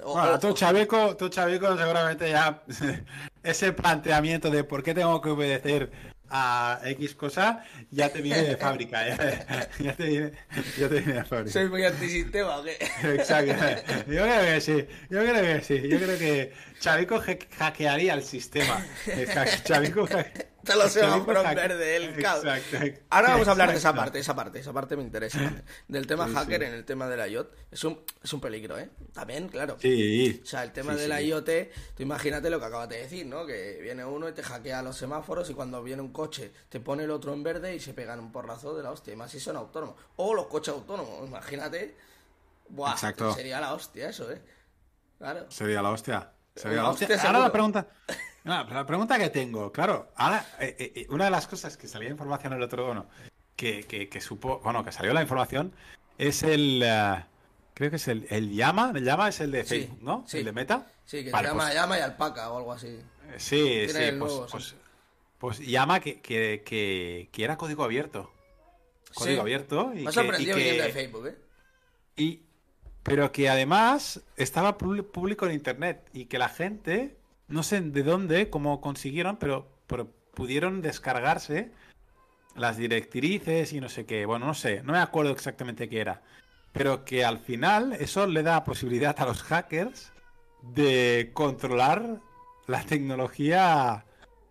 O- Bueno, o- tú, Chavico, tú, Chavico, seguramente ya ese planteamiento de por qué tengo que obedecer a X cosa ya te viene de fábrica. Ya, ya te, viene, ya te viene de fábrica. ¿Soy muy antisistema o qué? Exacto. Yo creo que sí. Yo creo que sí. Yo creo que Chavico ha- hackearía el sistema. Chavico, ha- Te lo semáforos en verde, el caos. Exacto. Ahora vamos a hablar de esa parte, esa parte, esa parte me interesa. Del tema Sí, hacker sí. en el tema de la IoT. Es un, es un peligro, ¿eh? También, claro. Sí. O sea, el tema Sí, de la sí. IoT, tú imagínate lo que acabas de decir, ¿no? Que viene uno y te hackea los semáforos y cuando viene un coche te pone el otro en verde y se pegan un porrazo de la hostia. Y más si son autónomos. O los coches autónomos, imagínate. Buah, Exacto. sería la hostia eso, ¿eh? Claro. Sería la hostia. Sería la hostia. hostia Ahora la pregunta, no, la pregunta que tengo, claro, ahora eh, eh, una de las cosas que salía información el otro, bueno, que, que, que supo, bueno, que salió la información es el, eh, creo que es el, el llama, el llama es el de Sí, Facebook, ¿no? sí. El de Meta. Sí, que Vale, llama pues- llama y alpaca o algo así. Eh, Sí, pues, nuevo, sí. pues, pues llama que, que, que, que era código abierto. Código abierto. Y Me que- y de Facebook, ¿eh? y, pero que además estaba público en internet y que la gente, no sé de dónde, cómo consiguieron, pero, pero pudieron descargarse las directrices y no sé qué. Bueno, no sé, no me acuerdo exactamente qué era. Pero que al final eso le da posibilidad a los hackers de controlar la tecnología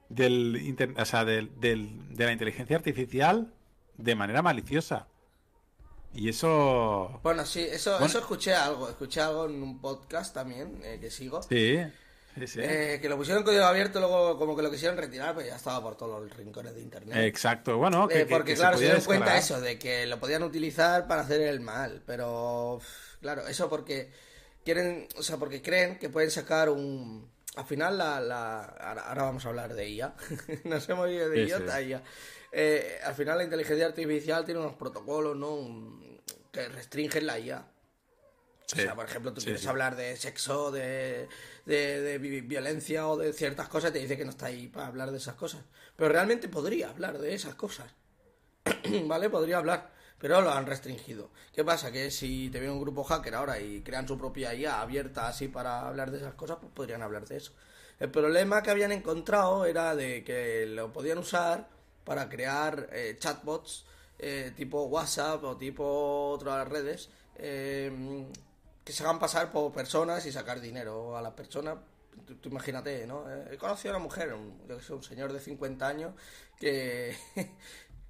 del, o sea, del- del- de la inteligencia artificial de manera maliciosa. Y eso Bueno, sí, eso, Bueno. eso escuché algo. Escuché algo en un podcast también eh, que sigo. Sí, sí. Eh, que lo pusieron código abierto, luego como que lo quisieron retirar, pero ya estaba por todos los rincones de internet. Exacto, bueno, que, Eh, que- porque que claro, se dieron cuenta eso, de que lo podían utilizar para hacer el mal, pero claro, eso porque quieren, o sea, porque creen que pueden sacar un... Al final, la, la- ahora, vamos a hablar de IA, nos hemos ido de Sí, idiota a sí. IA. Eh, al final la inteligencia artificial tiene unos protocolos, ¿no? Un- que restringen la IA. Sí, O sea, por ejemplo, tú sí, quieres sí. hablar de sexo, de, de, de vi- violencia o de ciertas cosas, te dice que no está ahí para hablar de esas cosas. Pero realmente podría hablar de esas cosas. ¿Vale? Podría hablar. Pero lo han restringido. ¿Qué pasa? Que si te viene un grupo hacker ahora y crean su propia IA abierta así para hablar de esas cosas, pues podrían hablar de eso. El problema que habían encontrado era de que lo podían usar para crear eh, chatbots eh, tipo WhatsApp o tipo otras redes eh, que se hagan pasar por personas y sacar dinero a las personas. Tú, tú imagínate, ¿no? Eh, He conocido a una mujer, un, yo sé, un señor de 50 años que,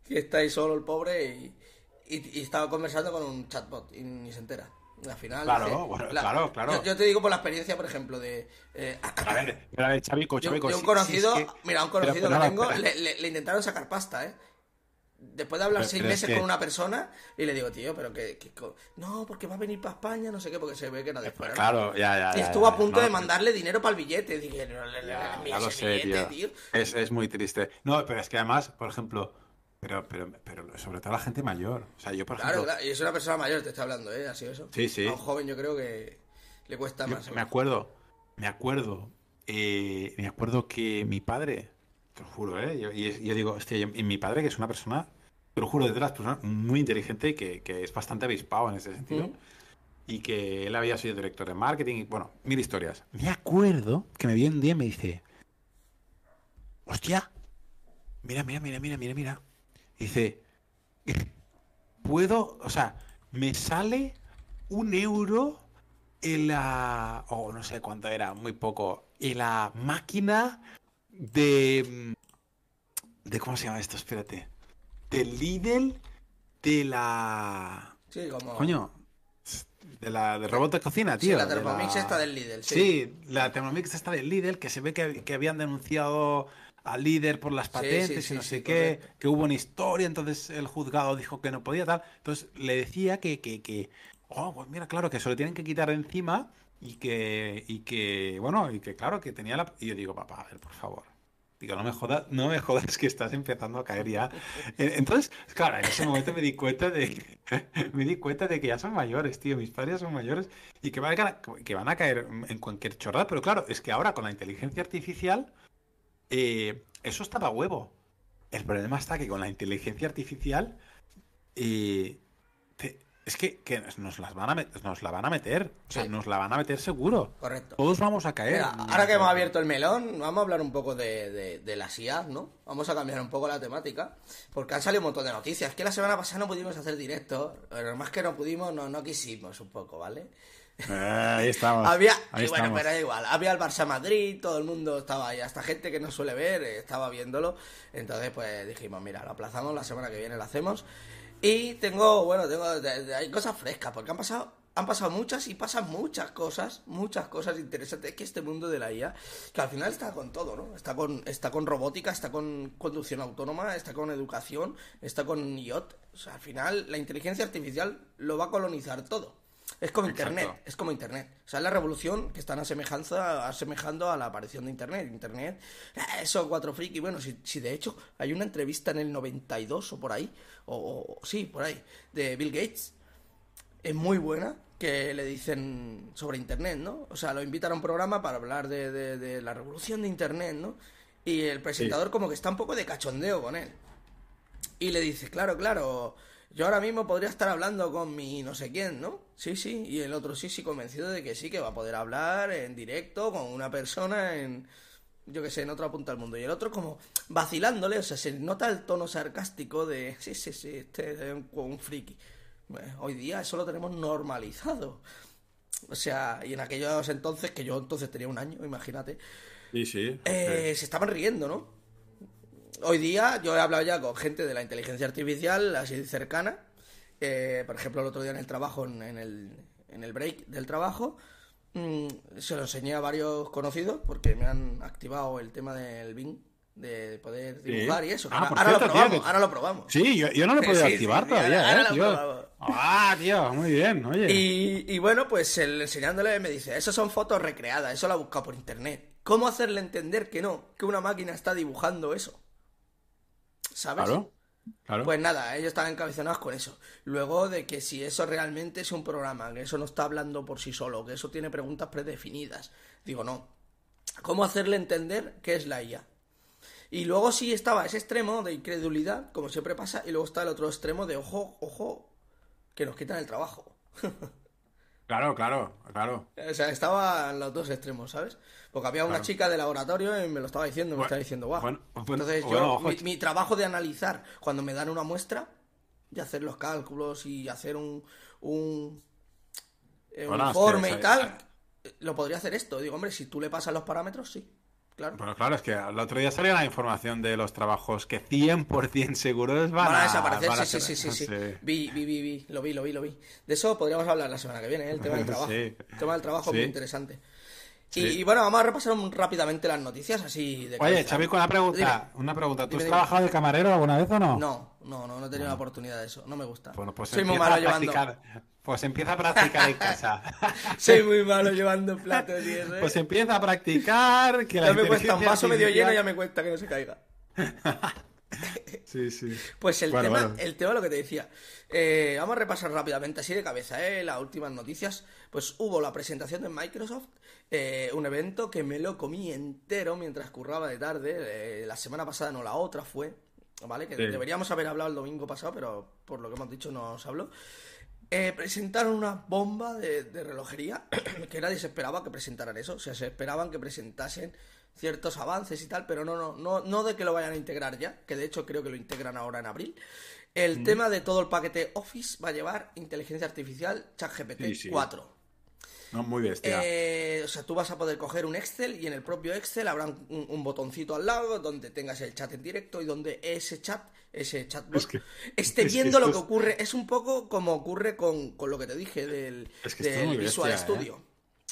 que está ahí solo el pobre y, y- y estaba conversando con un chatbot y ni se entera. Al final, Claro, dice, bueno, claro, claro. Yo, yo te digo por la experiencia, por ejemplo, de... eh, A ver, ver, Chavico, yo, Chavico, yo un conocido, es que- mira, un conocido pero que tengo, espera. le, le- le intentaron sacar pasta, ¿eh? Después de hablar Pero- seis meses que- con una persona y le digo, tío, pero que, que no, porque va a venir para España, no sé qué, porque se ve que no de fuera. ¿no? Claro, ya, ya. Y ya, estuvo ya, a punto no, de mandarle dinero para el billete. Dije, no, le, le, Ya, ya lo sé, billete, tío. tío. Es, es muy triste. No, pero es que además, por ejemplo, pero, pero, pero sobre todo la gente mayor. O sea, yo, por Claro, ejemplo, claro, y es una persona mayor, te está hablando, ¿eh? Así eso. Sí, sí. A un joven yo creo que le cuesta yo más. me acuerdo, me acuerdo, eh, me acuerdo que mi padre, te lo juro, ¿eh? Yo, y es- yo digo, hostia, yo- y mi padre, que es una persona, te lo juro, es de las personas muy inteligente y que, que es bastante avispado en ese sentido. Y que él había sido director de marketing y, bueno, mil historias. Me acuerdo que me vio un día y me dice, hostia, mira, mira, mira, mira, mira, mira. Dice, puedo, o sea, me sale un euro en la, o no sé cuánto era, muy poco, en la máquina de, mm, de, ¿cómo se llama esto? Espérate. Del Lidl de la, Sí, como. coño, de la, de robot de cocina, Sí, tío. la de Thermomix la- esta del Lidl. Sí. Sí, la Thermomix está del líder, que se ve que, que habían denunciado al líder por las Sí, patentes sí, y no sí, sé sí, qué, correcto. que hubo una historia, entonces el juzgado dijo que no podía tal. Entonces le decía que, que, que, oh, pues mira, claro, que se lo tienen que quitar de encima y que, y que, bueno, y que claro, que tenía la... Y yo digo, papá, a ver, por favor. Digo, no me jodas, no me jodas que estás empezando a caer ya. Entonces, claro, en ese momento me di cuenta de me di cuenta de que ya son mayores, tío. Mis padres son mayores y que van a, que van a caer en cualquier chorrada. Pero claro, es que ahora con la inteligencia artificial, eh, eso estaba huevo. El problema está que con la inteligencia artificial, eh, te- es que, que nos, las van a nos la van a meter. O sea, Sí. nos la van a meter seguro. Correcto. Todos vamos a caer. Mira, ahora que hemos abierto el melón, vamos a hablar un poco de, de, de las ¿no? Vamos a cambiar un poco la temática, porque han salido un montón de noticias. Que la semana pasada no pudimos hacer directo, pero más que no pudimos, no, no quisimos un poco, ¿vale? Eh, ahí estamos. Había, ahí y bueno, estamos. pero da igual, había el Barça Madrid, todo el mundo estaba ahí, hasta gente que no suele ver, eh, estaba viéndolo. Entonces, pues dijimos, mira, lo aplazamos, la semana que viene lo hacemos. Y tengo, bueno, tengo, hay cosas frescas, porque han pasado, han pasado muchas y pasan muchas cosas, muchas cosas interesantes. Es que este mundo de la IA, que al final está con todo, ¿no? Está con, está con robótica, está con conducción autónoma, está con educación, está con IoT. O sea, al final la inteligencia artificial lo va a colonizar todo. Es como Exacto. Internet, es como Internet. O sea, es la revolución que están asemejanza, asemejando a la aparición de Internet. Internet, eh, eso, cuatro friki. Bueno, si, si de hecho hay una entrevista en el 92 o por ahí, o, o- sí, por ahí, de Bill Gates, es muy buena, que le dicen sobre Internet, ¿no? O sea, lo invitan a un programa para hablar de, de- de la revolución de Internet, ¿no? Y el presentador como que está un poco de cachondeo con él. Y le dice, claro, claro, yo ahora mismo podría estar hablando con mi no sé quién, ¿no? Sí, sí, y el otro sí, sí, convencido de que sí, que va a poder hablar en directo con una persona en, yo que sé, en otra punta del mundo. Y el otro como vacilándole, o sea, se nota el tono sarcástico de, sí, sí, sí, este es un, un friki. Bueno, hoy día eso lo tenemos normalizado. O sea, y en aquellos entonces, que yo entonces tenía un año, imagínate, Sí, sí. eh, se estaban riendo, ¿no? Hoy día yo he hablado ya con gente de la inteligencia artificial, así cercana. Eh, por ejemplo, el otro día en el trabajo, en, en el, en el break del trabajo, mm, se lo enseñé a varios conocidos porque me han activado el tema del Bing, de poder dibujar y eso. Ah, ahora, por ahora cierto, lo probamos, ahora lo probamos. Sí, yo, yo no lo he podido Sí, activar sí, todavía, ahora- ¿eh? tío. Ah, tío, muy bien, oye. Y, y bueno, pues el, enseñándole me dice, esas son fotos recreadas, eso lo ha buscado por internet. ¿Cómo hacerle entender que no? Que una máquina está dibujando eso. ¿Sabes? Claro, claro. Pues nada, ellos estaban encabezonados con eso. Luego de que si eso realmente es un programa, que eso no está hablando por sí solo, que eso tiene preguntas predefinidas. Digo, no. ¿Cómo hacerle entender qué es la IA? Y luego sí estaba ese extremo de incredulidad, como siempre pasa, y luego está el otro extremo de ojo, ojo, que nos quitan el trabajo. Claro, claro, claro. O sea, estaban los dos extremos, ¿sabes? Porque había una Claro. chica de laboratorio y me lo estaba diciendo, me Bueno, estaba diciendo, guau. bueno, bueno, Entonces yo, mi, mi trabajo de analizar cuando me dan una muestra y hacer los cálculos y hacer un, un, eh, un informe y tal, eh, lo podría hacer esto. Digo, hombre, si tú le pasas los parámetros, sí, claro. Bueno, claro, es que el otro día salía la información de los trabajos que 100% seguros van, Van a desaparecer, van a sí, sí, sí, sí, sí. Vi, vi, vi, vi, lo vi, lo vi, lo vi. De eso podríamos hablar la semana que viene, ¿eh? el tema del trabajo. Sí. El tema del trabajo es muy interesante. Y, y bueno, vamos a repasar rápidamente las noticias así de Oye. Xavi, con una pregunta. Dime. Una pregunta. ¿Tú Dime, has dime. trabajado de camarero alguna vez o no? No, no, no, no he tenido la oportunidad de eso. No me gusta. Bueno, pues Soy muy malo llevando. Pues empieza a practicar en casa. Soy muy malo llevando platos y eso. ¿eh? Pues empieza a practicar. Que la ya me cuesta un vaso medio lleno, ya me cuesta que no se caiga. Sí, sí. Pues el Bueno, tema, bueno. el tema lo que te decía. Eh, vamos a repasar rápidamente, así de cabeza, ¿eh? las últimas noticias. Pues hubo la presentación de Microsoft, eh, un evento que me lo comí entero mientras curraba de tarde. eh, la semana pasada no, la otra fue, ¿vale? Que Sí. deberíamos haber hablado el domingo pasado, pero por lo que hemos dicho no os hablo. Eh, presentaron una bomba de, de relojería que nadie se esperaba que presentaran eso. O sea, se esperaban que presentasen ciertos avances y tal, pero no, no, no, no de que lo vayan a integrar ya, que de hecho creo que lo integran ahora en abril. El tema de todo el paquete Office va a llevar inteligencia artificial ChatGPT Sí, sí. 4. No, muy bestia. Eh, o sea, tú vas a poder coger un Excel y en el propio Excel habrá un, un botoncito al lado donde tengas el chat en directo y donde ese chat, ese chatbot, Es que- esté es que viendo lo que ocurre. Es un poco como ocurre con, con lo que te dije del, Es que del Visual bestia, ¿eh? Studio.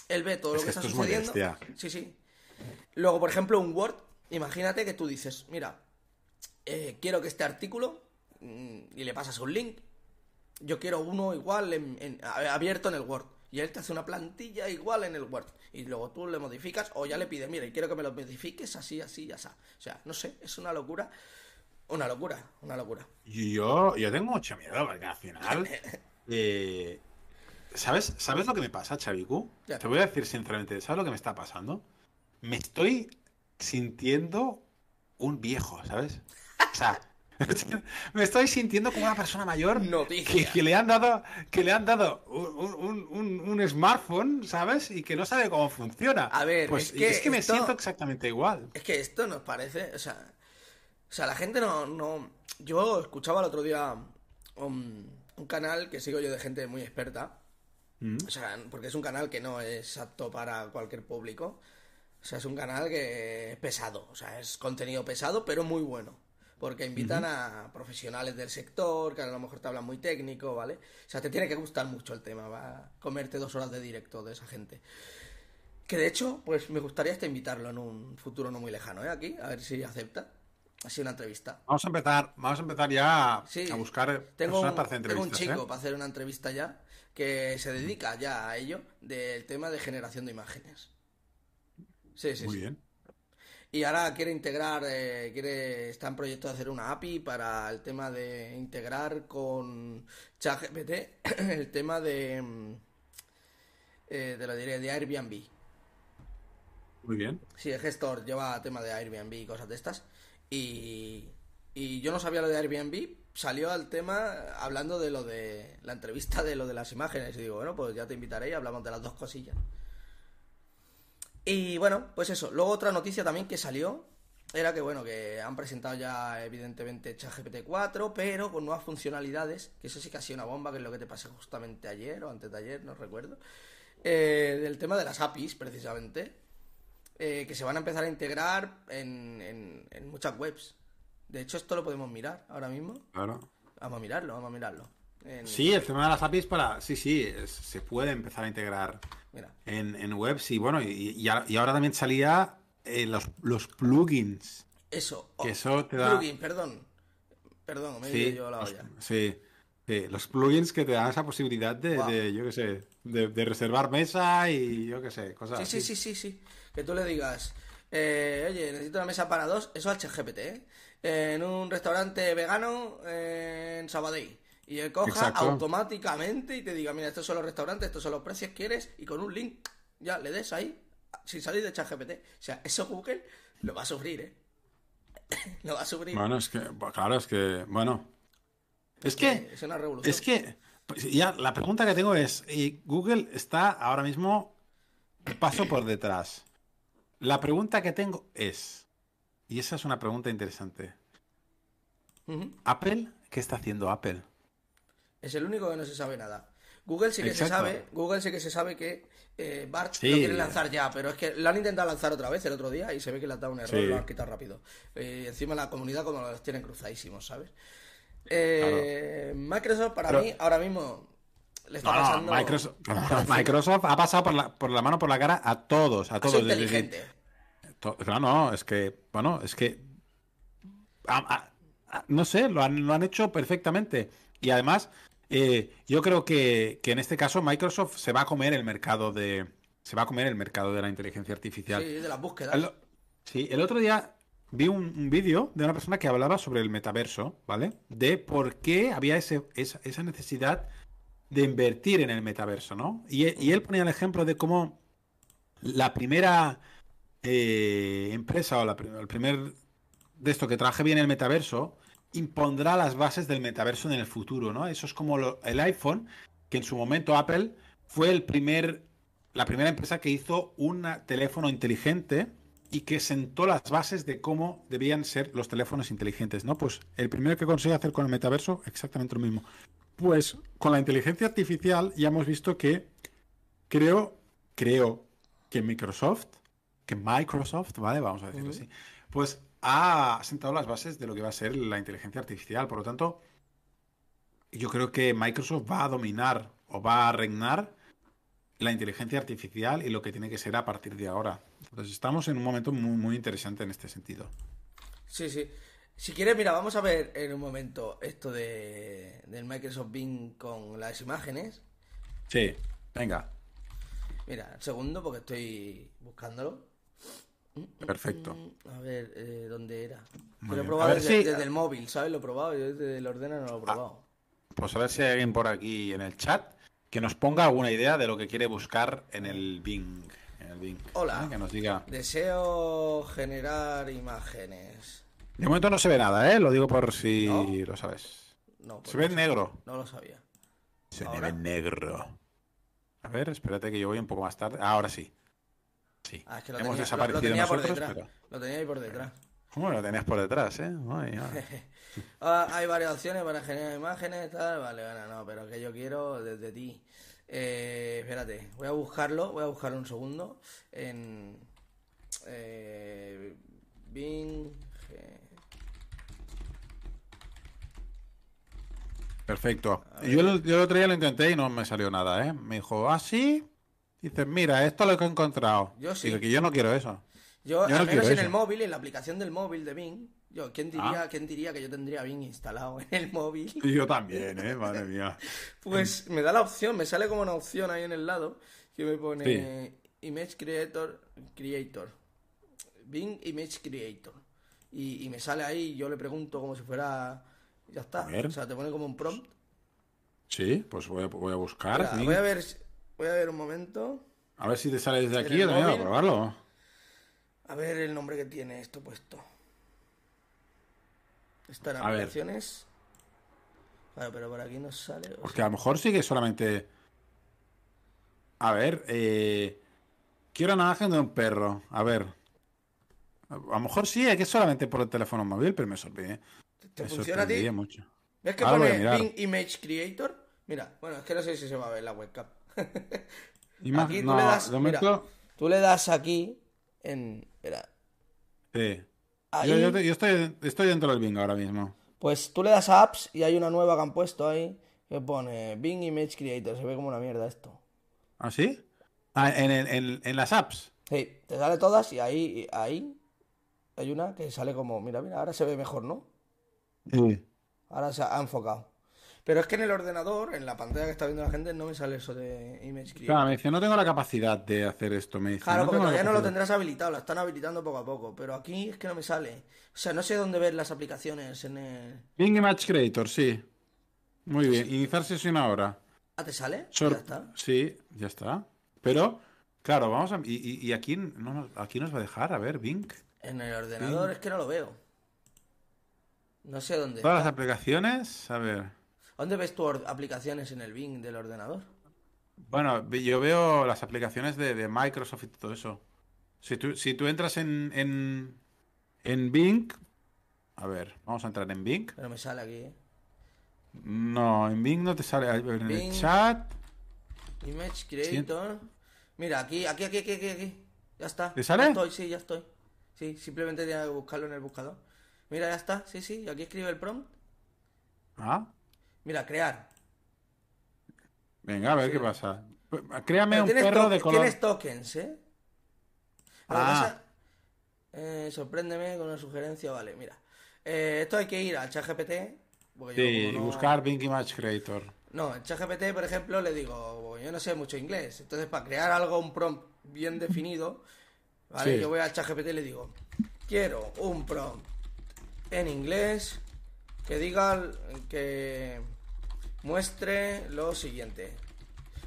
Él ve todo lo que está sucediendo. Sí, sí. Luego, por ejemplo, un Word. Imagínate que tú dices, mira, eh, quiero que este artículo mm, y le pasas un link. Yo quiero uno igual en- en- abierto en el Word. Y él te hace una plantilla igual en el Word. Y luego tú le modificas o ya le pides, mira, y quiero que me lo modifiques así, así, así. O sea, no sé, es una locura. Una locura, una locura. Yo, yo tengo mucho miedo porque al final. eh, ¿sabes, ¿Sabes lo que me pasa, Chavicu? Ya. Te voy a decir sinceramente, ¿sabes lo que me está pasando? Me estoy sintiendo un viejo, ¿sabes? O sea, me estoy sintiendo como una persona mayor que, que le han dado, que le han dado un, un- un- un smartphone, ¿sabes? Y que no sabe cómo funciona. A ver, pues es que me esto- siento exactamente igual. Es que esto nos parece, o sea, sea, la gente no, no, yo escuchaba el otro día un, un canal que sigo yo de gente muy experta Mm. O sea, porque es un canal que no es apto para cualquier público. O sea, es un canal que es pesado. O sea, es contenido pesado, pero muy bueno. Porque invitan a profesionales del sector, que a lo mejor te hablan muy técnico, ¿vale? O sea, te tiene que gustar mucho el tema. Va a comerte dos horas de directo de esa gente. Que de hecho, pues me gustaría hasta invitarlo en un futuro no muy lejano, ¿eh? Aquí, a ver si acepta. Así una entrevista. Vamos a empezar, vamos a empezar ya Sí, a buscar tengo personas un, para hacer tengo un entrevistas. chico ¿eh? para hacer una entrevista ya que se dedica ya a ello del tema de generación de imágenes. Sí, sí, Muy sí. bien. Y ahora quiere integrar, eh, quiere, está en proyecto de hacer una API para el tema de integrar con ChatGPT el tema de, mm, eh, de lo diré, de Airbnb. Muy bien. Sí, el gestor lleva tema de Airbnb y cosas de estas. Y, y yo no sabía lo de Airbnb. Salió al tema hablando de lo de la entrevista de lo de las imágenes. Y digo, bueno, pues ya te invitaré y hablamos de las dos cosillas. Y bueno, pues eso. Luego otra noticia también que salió era que, bueno, que han presentado ya evidentemente ChatGPT 4, pero con nuevas funcionalidades. Que eso sí que ha sido una bomba, que es lo que te pasé justamente ayer o antes de ayer, no recuerdo. Eh, del tema de las APIs, precisamente eh, que se van a empezar a integrar en, en- en muchas webs. De hecho, esto lo podemos mirar ahora mismo. Claro. Vamos a mirarlo, vamos a mirarlo. En- Sí, el tema de las APIs para. Sí, sí, es- se puede empezar a integrar Mira, en, en webs y bueno, y, y ahora, y ahora también salía eh, los, los plugins. eso. Que Oh, eso te da- plugin, perdón. Perdón, me he Sí, yo la los, olla. sí, sí, los plugins que te dan esa posibilidad de, de, yo qué sé, de, de reservar mesa y yo qué sé, cosas Sí, sí, así. sí, sí, sí. Que tú le digas, eh, oye, necesito una mesa para dos, eso al ChatGPT, ¿eh? En un restaurante vegano eh, en Sabadell. Y él coja Exacto. automáticamente y te diga, mira, estos son los restaurantes, estos son los precios, ¿quieres? Y con un link, ya le des ahí, sin salir de ChatGPT. O sea, eso Google lo va a sufrir, ¿eh? lo va a sufrir. Bueno, es que, pues, claro, es que, bueno. Es que, Es una revolución. es que, pues, ya la pregunta que tengo es, y Google está ahora mismo paso por detrás. La pregunta que tengo es, y esa es una pregunta interesante. ¿Apple? ¿Qué está haciendo Apple? Es el único que no se sabe nada. Google sí que se sabe, Google sí que se sabe que eh, Bart Sí. lo quiere lanzar ya, pero es que lo han intentado lanzar otra vez el otro día y se ve que le ha dado un error Sí. lo han quitado rápido. Eh, encima la comunidad como los tienen cruzadísimos, ¿sabes? Eh, Microsoft para Pero- mí ahora mismo le está No, no, pasando Microsoft, ha pasado por la, por la mano por la cara a todos, a todos. es inteligente. To- Claro, no, es que, bueno, es que, a- a- a- no sé, lo han, lo han hecho perfectamente. Y además, eh, yo creo que, que en este caso Microsoft se va a comer el mercado de, se va a comer el mercado de la inteligencia artificial. Sí, de las búsquedas. El, sí, el otro día vi un, un vídeo de una persona que hablaba sobre el metaverso, ¿vale? De por qué había ese, esa, esa necesidad de invertir en el metaverso, ¿no? Y, e- y él ponía el ejemplo de cómo la primera eh, empresa o la, el primer de esto que trabaje bien el metaverso impondrá las bases del metaverso en el futuro, ¿no? Eso es como lo- el iPhone, que en su momento Apple fue el primer, la primera empresa que hizo un teléfono inteligente y que sentó las bases de cómo debían ser los teléfonos inteligentes, ¿no? Pues el primero que consigue hacer con el metaverso, exactamente lo mismo. Pues con la inteligencia artificial ya hemos visto que creo, creo que Microsoft, que Microsoft, ¿vale? Vamos a decirlo así, pues ha sentado las bases de lo que va a ser la inteligencia artificial. Por lo tanto, yo creo que Microsoft va a dominar o va a reinar la inteligencia artificial y lo que tiene que ser a partir de ahora. Entonces estamos en un momento muy, muy interesante en este sentido. Sí, sí. Si quieres, mira, vamos a ver en un momento esto de, del Microsoft Bing con las imágenes. Sí, venga, Mira, un segundo porque estoy buscándolo. perfecto. Mm, A ver, eh, ¿dónde era? Que lo he probado desde, si- desde el móvil, ¿sabes? Lo he probado, yo desde el ordenador no lo he probado. Pues a ver si hay alguien por aquí en el chat que nos ponga alguna idea de lo que quiere buscar en el Bing. En el Bing Hola. ¿eh? Que nos diga. Deseo generar imágenes. De momento no se ve nada, ¿eh? Lo digo por si ¿No? lo sabes. No, pues Se ve no, negro. no lo sabía. Se ve negro. A ver, espérate que yo voy un poco más tarde. Ah, ahora sí. Sí. Ah, es que lo Hemos tenía, desaparecido lo tenía por nosotros, detrás. pero... Lo tenía ahí por detrás. ¿Cómo lo tenías por detrás, eh? Ay, ay. Ah, hay varias opciones para generar imágenes, tal. Vale, bueno, no, pero que yo quiero desde ti. Eh, espérate, voy a buscarlo, voy a buscarlo un segundo. En. Eh, Bing. Perfecto. Yo, el- yo el otro día lo intenté y no me salió nada, ¿eh? Me dijo, ah, sí. Dices, mira, esto es lo que he encontrado. Yo sí. Digo, que yo no quiero eso. Yo, Yo al no menos en el eso. móvil, en la aplicación del móvil de Bing. Yo, ¿quién diría, Ah. ¿quién diría que yo tendría Bing instalado en el móvil? Y yo también, ¿eh? Madre mía. Pues me da la opción, me sale como una opción ahí en el lado que me pone Image Creator, Creator, Bing Image Creator. Y, y me sale ahí yo le pregunto como si fuera... Ya está. O sea, te pone como un prompt. Sí, pues voy a, voy a buscar. Bing. voy a ver, voy a ver un momento. A ver si te sale desde ¿En aquí, voy a probarlo. A ver el nombre que tiene esto puesto. Está en aplicaciones. Claro, pero por aquí no sale. Porque a lo mejor sí que solamente. A ver, eh... quiero una imagen de un perro. A ver. A lo mejor sí, es que es solamente por el teléfono móvil, pero me sorprende. ¿Te funciona a ti? mucho. ¿Ves que Ahora pone. Bing Image Creator? Mira, bueno, es que no sé si se va a ver la webcam. Aquí tú no, le das- de mira. momento. Tú le das aquí en... Espera. Sí. Ahí, Yo, yo te- yo estoy, estoy dentro del Bing ahora mismo. pues tú le das a Apps y hay una nueva que han puesto ahí que pone Bing Image Creator. Se ve como una mierda esto. ¿Ah, sí? Ah, en, el- en- en las apps. Sí, te sale todas y ahí, ahí hay una que sale como... Mira, mira, ahora se ve mejor, ¿no? Sí. Ahora se ha enfocado. Pero es que en el ordenador, en la pantalla que está viendo la gente, no me sale eso de Image Creator. Claro, me dice, no tengo la capacidad de hacer esto. Me dice, Claro, no porque todavía no lo tendrás habilitado, lo están habilitando poco a poco, pero aquí es que no me sale. O sea, no sé dónde ver las aplicaciones en el... Bing Image Creator, sí. Muy bien. Iniciar sesión ahora. Ah, ¿te sale? Sor- Ya está. Sí, ya está. Pero, claro, vamos a... Y, y- y aquí, no, aquí nos va a dejar, a ver, Bing. En el ordenador es que no lo veo. No sé dónde. Todas las aplicaciones, a ver. ¿Dónde ves tus aplicaciones en el Bing del ordenador? Bueno, yo veo las aplicaciones de, de Microsoft y todo eso. Si tú, si tú entras en, en, en Bing... A ver, vamos a entrar en Bing. Pero me sale aquí, ¿eh? No, en Bing no te sale. En el chat... Image Creator. Mira, aquí, aquí, aquí, aquí, aquí, aquí. Ya está. ¿Te sale? Ya estoy, sí, ya estoy. Sí, simplemente tenía que buscarlo en el buscador. Mira, ya está. Sí, sí, aquí escribe el prompt. Ah, Mira, crear. venga, a ver Sí. qué pasa. Créame un perro de color... tienes tokens, ¿eh? Ah. eh, sorpréndeme con una sugerencia, vale, mira. Eh, esto hay que ir al ChatGPT. Sí, no- buscar Bing Image Creator. No, en ChatGPT, por ejemplo, le digo, yo no sé mucho inglés. Entonces, para crear algo, un prompt bien definido, ¿vale? Sí. Yo voy al ChatGPT y le digo, quiero un prompt en inglés que diga, que muestre lo siguiente.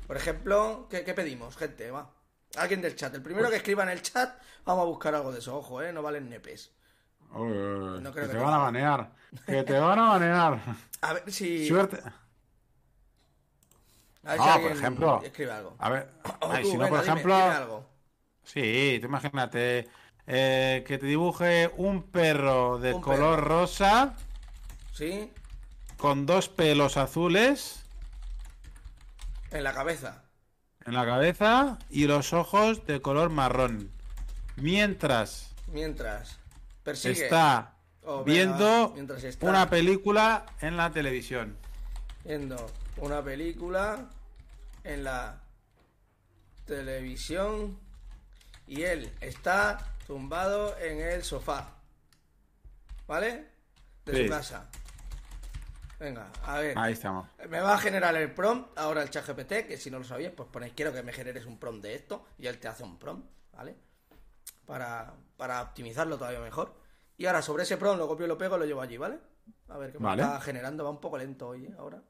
Por ejemplo, ¿qué, qué pedimos, gente? Va. Alguien del chat. El primero Pues que escriba en el chat, vamos a buscar algo de eso. Ojo, ¿eh? No valen nepes. Uy, uy, uy, No creo que que te van a banear. Que te van a banear. A ver si... Suerte. A ver Ah, si por ejemplo. escribe algo. A ver, ay, si no, por dime, ejemplo. dime algo. Sí, tú imagínate eh, que te dibuje un perro de Un color rosa ¿Sí? con dos pelos azules En la cabeza. en la cabeza y los ojos de color marrón. Mientras Mientras persigue. está Oh, viendo va, mientras está. una película en la televisión. Viendo una película en la televisión y él está tumbado en el sofá. ¿Vale? De Sí. su casa. Venga, a ver. Ahí estamos. Me va a generar el prompt ahora el chat GPT, que si no lo sabías, pues ponéis quiero que me generes un prompt de esto y él te hace un prompt, ¿vale? Para, para optimizarlo todavía mejor. Y ahora sobre ese prompt lo copio y lo pego y lo llevo allí, ¿vale? A ver qué me Vale. está generando, va un poco lento hoy, ¿eh? Ahora.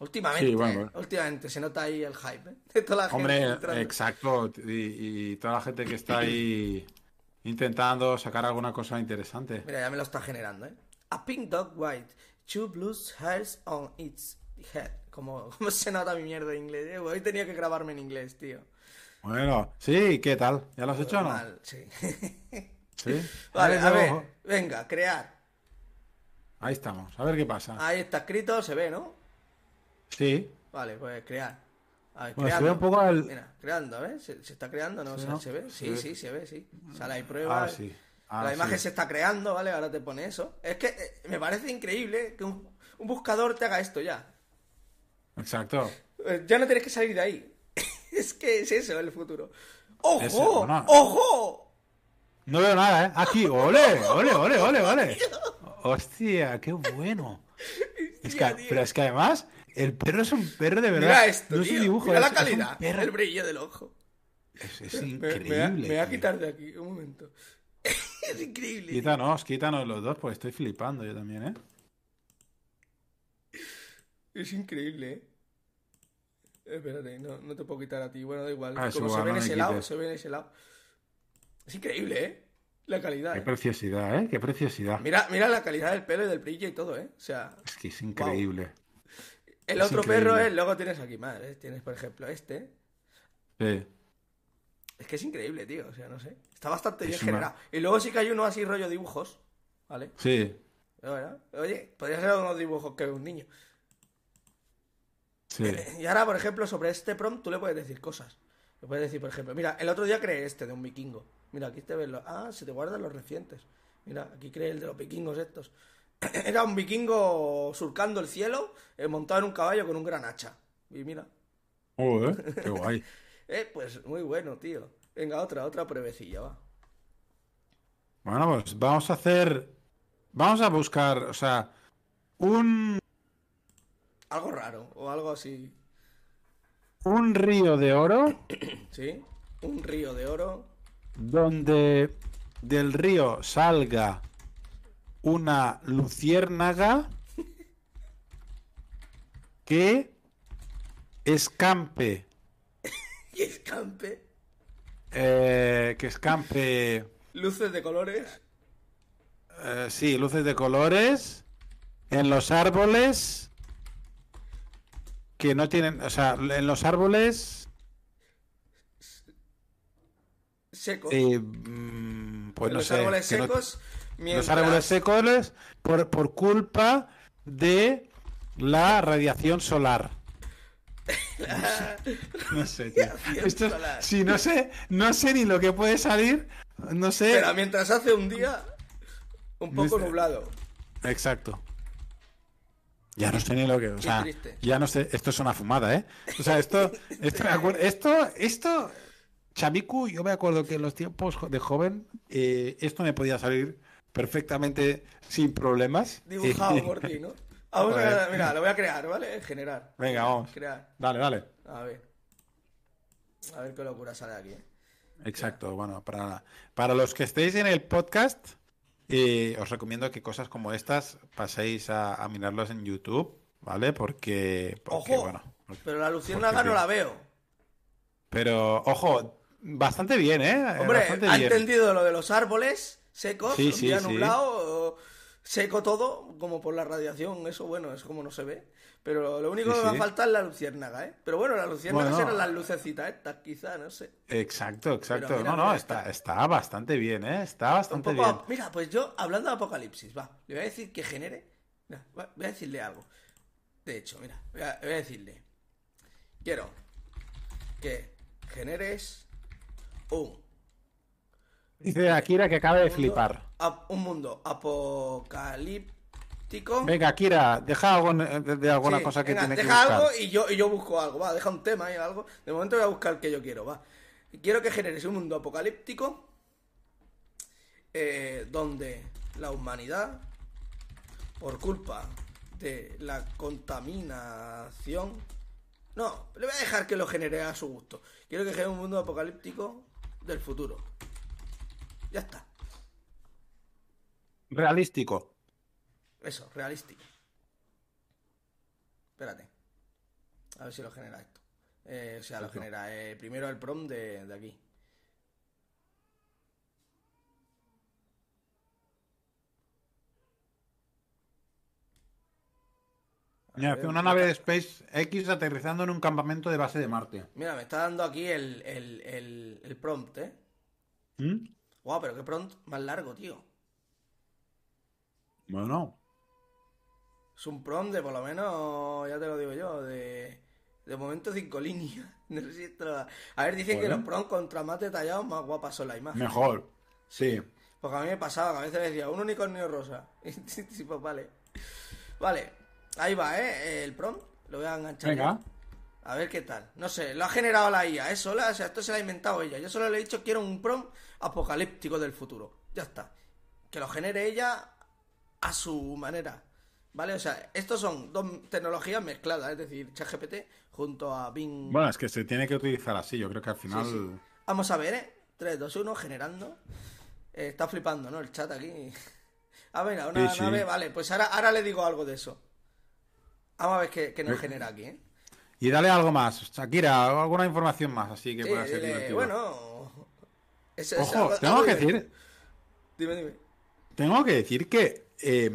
Últimamente, Sí, bueno, ¿eh? bueno. últimamente se nota ahí el hype, ¿eh? De toda la gente Hombre, exacto. Y, y toda la gente que está ahí intentando sacar alguna cosa interesante. Mira, ya me lo está generando, ¿eh? A pink dog white, two blue hairs on its head. Como, como se nota mi mierda de inglés, ¿eh? Hoy tenía que grabarme en inglés, tío. Bueno, sí, ¿qué tal? ¿Ya lo has hecho o no? Mal, sí. Sí. Vale, a ver, venga, crear. Ahí estamos, a ver qué pasa. Ahí está escrito, se ve, ¿no? Sí, Vale, pues crear. A ver, Bueno, se ve un poco al- Mira, creando, a ver, ¿se, se está creando? ¿no? O sea. ¿Se ve? Sí, sí, se ve, sí. Sale ahí prueba. Ah, sí. Ah, la sí. imagen se está creando, ¿vale? Ahora te pone eso. Es que eh, me parece increíble que un, un buscador te haga esto ya. Exacto. Eh, Ya no tienes que salir de ahí. es que es eso el futuro. ¡Ojo! Ese, bueno. ¡Ojo! No veo nada, ¿eh? Aquí, ole, ole, ole, ole, ole. Hostia, qué bueno. Es que, pero es que además, el perro es un perro de verdad. Mira esto, no es un tío. dibujo, Mira es- la es calidad. perro. El brillo del ojo. Es, es increíble. me, voy a tío. quitar de aquí, un momento. es increíble. tío. Quítanos, quítanos los dos, pues estoy flipando yo también, ¿eh? Es increíble, ¿eh? Espérate, no, no te puedo quitar a ti. Bueno, da igual. Ah, es Como se ve en ese lado, se ve en ese lado. Es increíble, ¿eh? La calidad. Qué ¿eh? preciosidad, ¿eh? Qué preciosidad. Mira, mira la calidad del pelo y del brillo y todo, ¿eh? O sea, Es que es increíble. El Es otro increíble. perro es, luego tienes aquí más, ¿eh? Tienes, por ejemplo, este. Sí. Es que es increíble, tío. O sea, no sé. Está bastante Es bien una- generado. Y luego sí que hay uno así rollo dibujos, ¿vale? Sí. Bueno, oye, podría ser unos dibujos que ve un niño. Sí. Y ahora, por ejemplo, sobre este prompt tú le puedes decir cosas. Le puedes decir, por ejemplo, mira, el otro día creé este de un vikingo. Mira, aquí te ves los... Ah, se te guardan los recientes. Mira, aquí creé el de los vikingos estos. Era un vikingo surcando el cielo, eh, montado en un caballo con un gran hacha. Y mira, Joder, qué guay. eh, pues muy bueno, tío. Venga, otra, otra pruebecilla, va. Bueno, pues vamos a hacer. Vamos a buscar, o sea, un, Algo raro, o algo así. un río de oro ¿Sí? Un río de oro. donde del río salga una luciérnaga que escampe, Y escampe. eh, que escampe, Luces de colores. eh, sí, luces de colores en los árboles que no tienen, o sea, en los árboles, Secos. eh, mm, pues En no los sé, árboles no- secos. Mientras- Los árboles secos por, por culpa de la radiación solar. No sé, tío. Esto, sí, no sé, no sé ni lo que puede salir. No sé. Pero mientras hace un día un poco nublado. Exacto. Ya no sé ni lo que. O sea, ya no sé. Esto es una fumada, ¿eh? O sea, esto. Esto, me acuer- esto, esto. Chamicu, yo me acuerdo que en los tiempos de joven, eh, esto me podía salir perfectamente sin problemas. Dibujado por ti, ¿no? Vamos a, Joder. mira, lo voy a crear, ¿vale? Generar. Venga, vamos. Crear. Dale, dale. A ver. A ver qué locura sale aquí, ¿eh? Exacto, bueno, para, para los que estéis en el podcast, eh, os recomiendo que cosas como estas paséis a, a mirarlos en YouTube, ¿vale? Porque, porque, Ojo, bueno. pero la luciérnaga no la veo. Pero, ojo, bastante bien, ¿eh? Hombre, bastante ha bien. entendido lo de los árboles secos, Sí, un sí, día nublado, seco todo, como por la radiación, eso bueno, es como no se ve. Pero lo único que va a faltar es la luciérnaga, ¿eh? Pero bueno, las luciérnagas Bueno. eran las lucecitas estas, quizá, no sé. Exacto, exacto. Mira, no, no, mira, está, está- está bastante bien, ¿eh? Está bastante poco- bien. Mira, pues yo, hablando de apocalipsis, va, le voy a decir que genere. Mira, va- voy a decirle algo. De hecho, mira, voy a, voy a decirle. Quiero que generes un, Dice Akira que acaba de flipar. un mundo apocalíptico. Venga, Akira, deja algo de, alguna Sí, cosa que venga, tiene que deja algo y yo, y yo busco algo, va, deja un tema y algo. De momento voy a buscar el que yo quiero, va. Quiero que generes un mundo apocalíptico eh, donde la humanidad, por culpa de la contaminación... No, le voy a dejar que lo genere a su gusto. Quiero que genere un mundo apocalíptico del futuro. Ya está. Realístico. Eso, realístico. Espérate. A ver si lo genera esto. Eh, o sea, lo genera. eh, primero el prom de, de aquí. Mira, una nave de SpaceX aterrizando en un campamento de base de Marte. Mira, me está dando aquí el, el, el, el prompt, ¿eh? ¿Mm? Guau, pero qué prompt más largo, tío. Bueno, Es un prompt de por lo menos, ya te lo digo yo, de, De momento cinco líneas. No sé si esto lo- A ver, dicen que los prom contra más detallados, más guapas son las imágenes. Mejor. Sí. Porque a mí me pasaba que a veces decía, un unicornio rosa. Y pues vale. Vale, ahí va, ¿eh? El prom. Lo voy a enganchar. Venga. ya. A ver qué tal. No sé, lo ha generado la IA, ¿eh? Sola, o sea, esto se lo ha inventado ella. Yo solo le he dicho quiero un prom apocalíptico del futuro. Ya está. Que lo genere ella a su manera. ¿Vale? O sea, estos son dos tecnologías mezcladas, es decir, ChatGPT junto a Bing. Bueno, es que se tiene que utilizar así. Yo creo que al final. Sí, sí. Vamos a ver, ¿eh? 3, 2, 1, generando. Eh, está flipando, ¿no? El chat aquí. Ah, mira, una Sí, nave. Vale, pues ahora, ahora le digo algo de eso. Vamos a ver qué, qué nos genera aquí, ¿eh? Y dale algo más. Shakira, alguna información más, así que Sí, pueda ser divertido. bueno. Es- es Ojo, algo- tengo algo que decir, Dime, dime. tengo que decir que eh,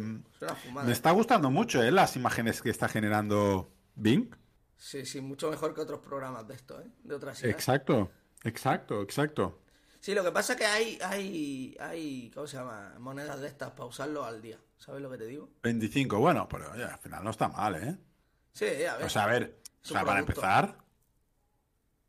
fumada. me ¿eh? está gustando mucho eh, las imágenes que está generando Bing. Sí, sí, mucho mejor que otros programas de esto, ¿eh? De otras ideas. Exacto, exacto, exacto. Sí, lo que pasa es que hay, hay, hay, ¿cómo se llama? Monedas de estas para usarlo al día. ¿Sabes lo que te digo? 25, bueno, pero oye, al final no está mal, ¿eh? Sí, a ver. O sea, a ver, o sea, para empezar.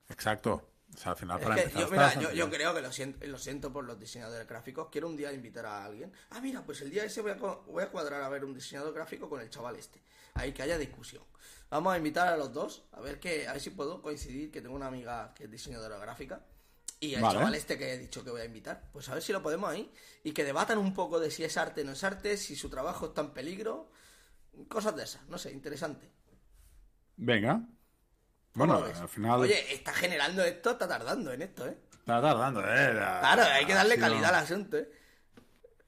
Exacto. O sea, al final Es para que empezar. yo, mira, yo, creo que lo siento, lo siento por los diseñadores gráficos. Quiero un día invitar a alguien. Ah, mira, pues el día ese voy a, co- voy a cuadrar a ver un diseñador gráfico con el chaval este. Ahí que haya discusión. Vamos a invitar a los dos, a ver que, a ver si puedo coincidir, que tengo una amiga que es diseñadora gráfica. Y el Vale. chaval este que he dicho que voy a invitar. Pues a ver si lo podemos ahí. Y que debatan un poco de si es arte o no es arte, si su trabajo está en peligro. Cosas de esas, no sé, interesante. Venga. ¿Cómo Bueno, al final. Oye, está generando esto, está tardando en esto, ¿eh? Está tardando, ¿eh? La- Claro, hay que darle calidad al asunto, ¿eh?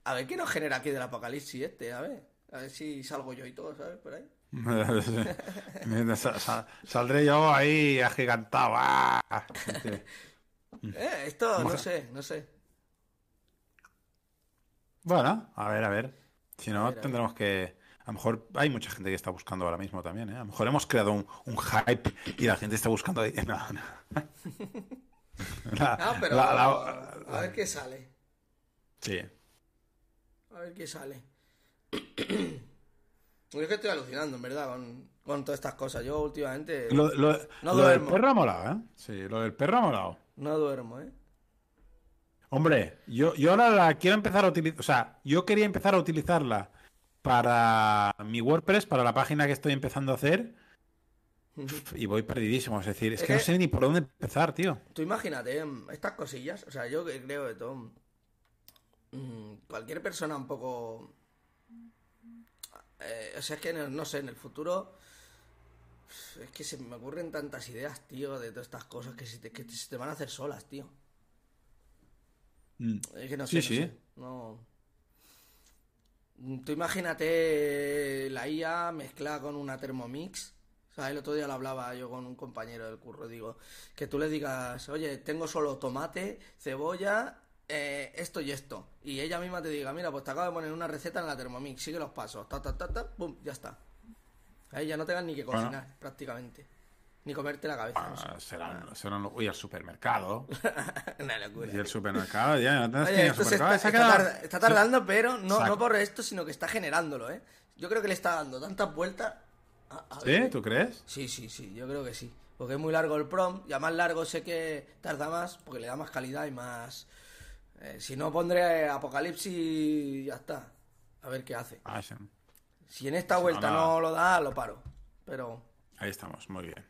A ver qué nos genera aquí del apocalipsis este, a ver. A ver si salgo yo y todo, ¿sabes? Por ahí. Sa- sa- Saldré yo ahí agigantado. ¡ah! Eh, esto, no sé, no sé. Bueno, a ver, a ver. Si no, ver. tendremos que. A lo mejor hay mucha gente que está buscando ahora mismo también, ¿eh? A lo mejor hemos creado un, un hype y la gente está buscando ahí. No, no. La- Ah, pero la- la- a ver qué sale. Sí. A ver qué sale. Yo es que estoy alucinando, en verdad, con, con todas estas cosas. Yo últimamente Lo, lo- No lo del perro ha molado, ¿eh? Sí, lo del perro ha molado. no duermo, ¿eh? Hombre, yo, yo ahora la quiero empezar a utilizar, o sea, yo quería empezar a utilizarla para mi WordPress, para la página que estoy empezando a hacer, y voy perdidísimo, es decir, es Es que no que- sé ni por dónde empezar, tío. Tú imagínate em, estas cosillas, o sea, yo que creo de todo. mm, Cualquier persona un poco. eh, o sea, es que no, no sé, en el futuro. Es que se me ocurren tantas ideas, tío, de todas estas cosas que se te, que se te van a hacer solas, tío. Mm. Es que no Sí, sé, sí. no sé, no- Tú imagínate la IA mezclada con una Thermomix. O sea, el otro día lo hablaba yo con un compañero del curro. Digo, que tú le digas, oye, tengo solo tomate, cebolla, eh, esto y esto. Y ella misma te diga, mira, pues te acabo de poner una receta en la Thermomix, sigue los pasos, ta, ta, ta, ta, pum, ya está. Ahí ya no tengas ni que Bueno. cocinar, prácticamente. Ni comerte la cabeza, no sé. Ah, serán, serán, uy, al supermercado. Una locura. Y el supermercado, ya, no tienes que ir Oye, al supermercado. está, tarda- tardando, pero no, no por esto, sino que está generándolo, ¿eh? Yo creo que le está dando tantas vueltas. a- a ¿Sí? ver. ¿Tú crees? Sí, sí, sí, yo creo que sí. Porque es muy largo el prom, y a más largo sé que tarda más, porque le da más calidad y más... eh, si no, pondré Apocalipsis y ya está. A ver qué hace. Ah, sí. Si en esta vuelta no lo da, lo paro. Pero... Ahí estamos, muy bien.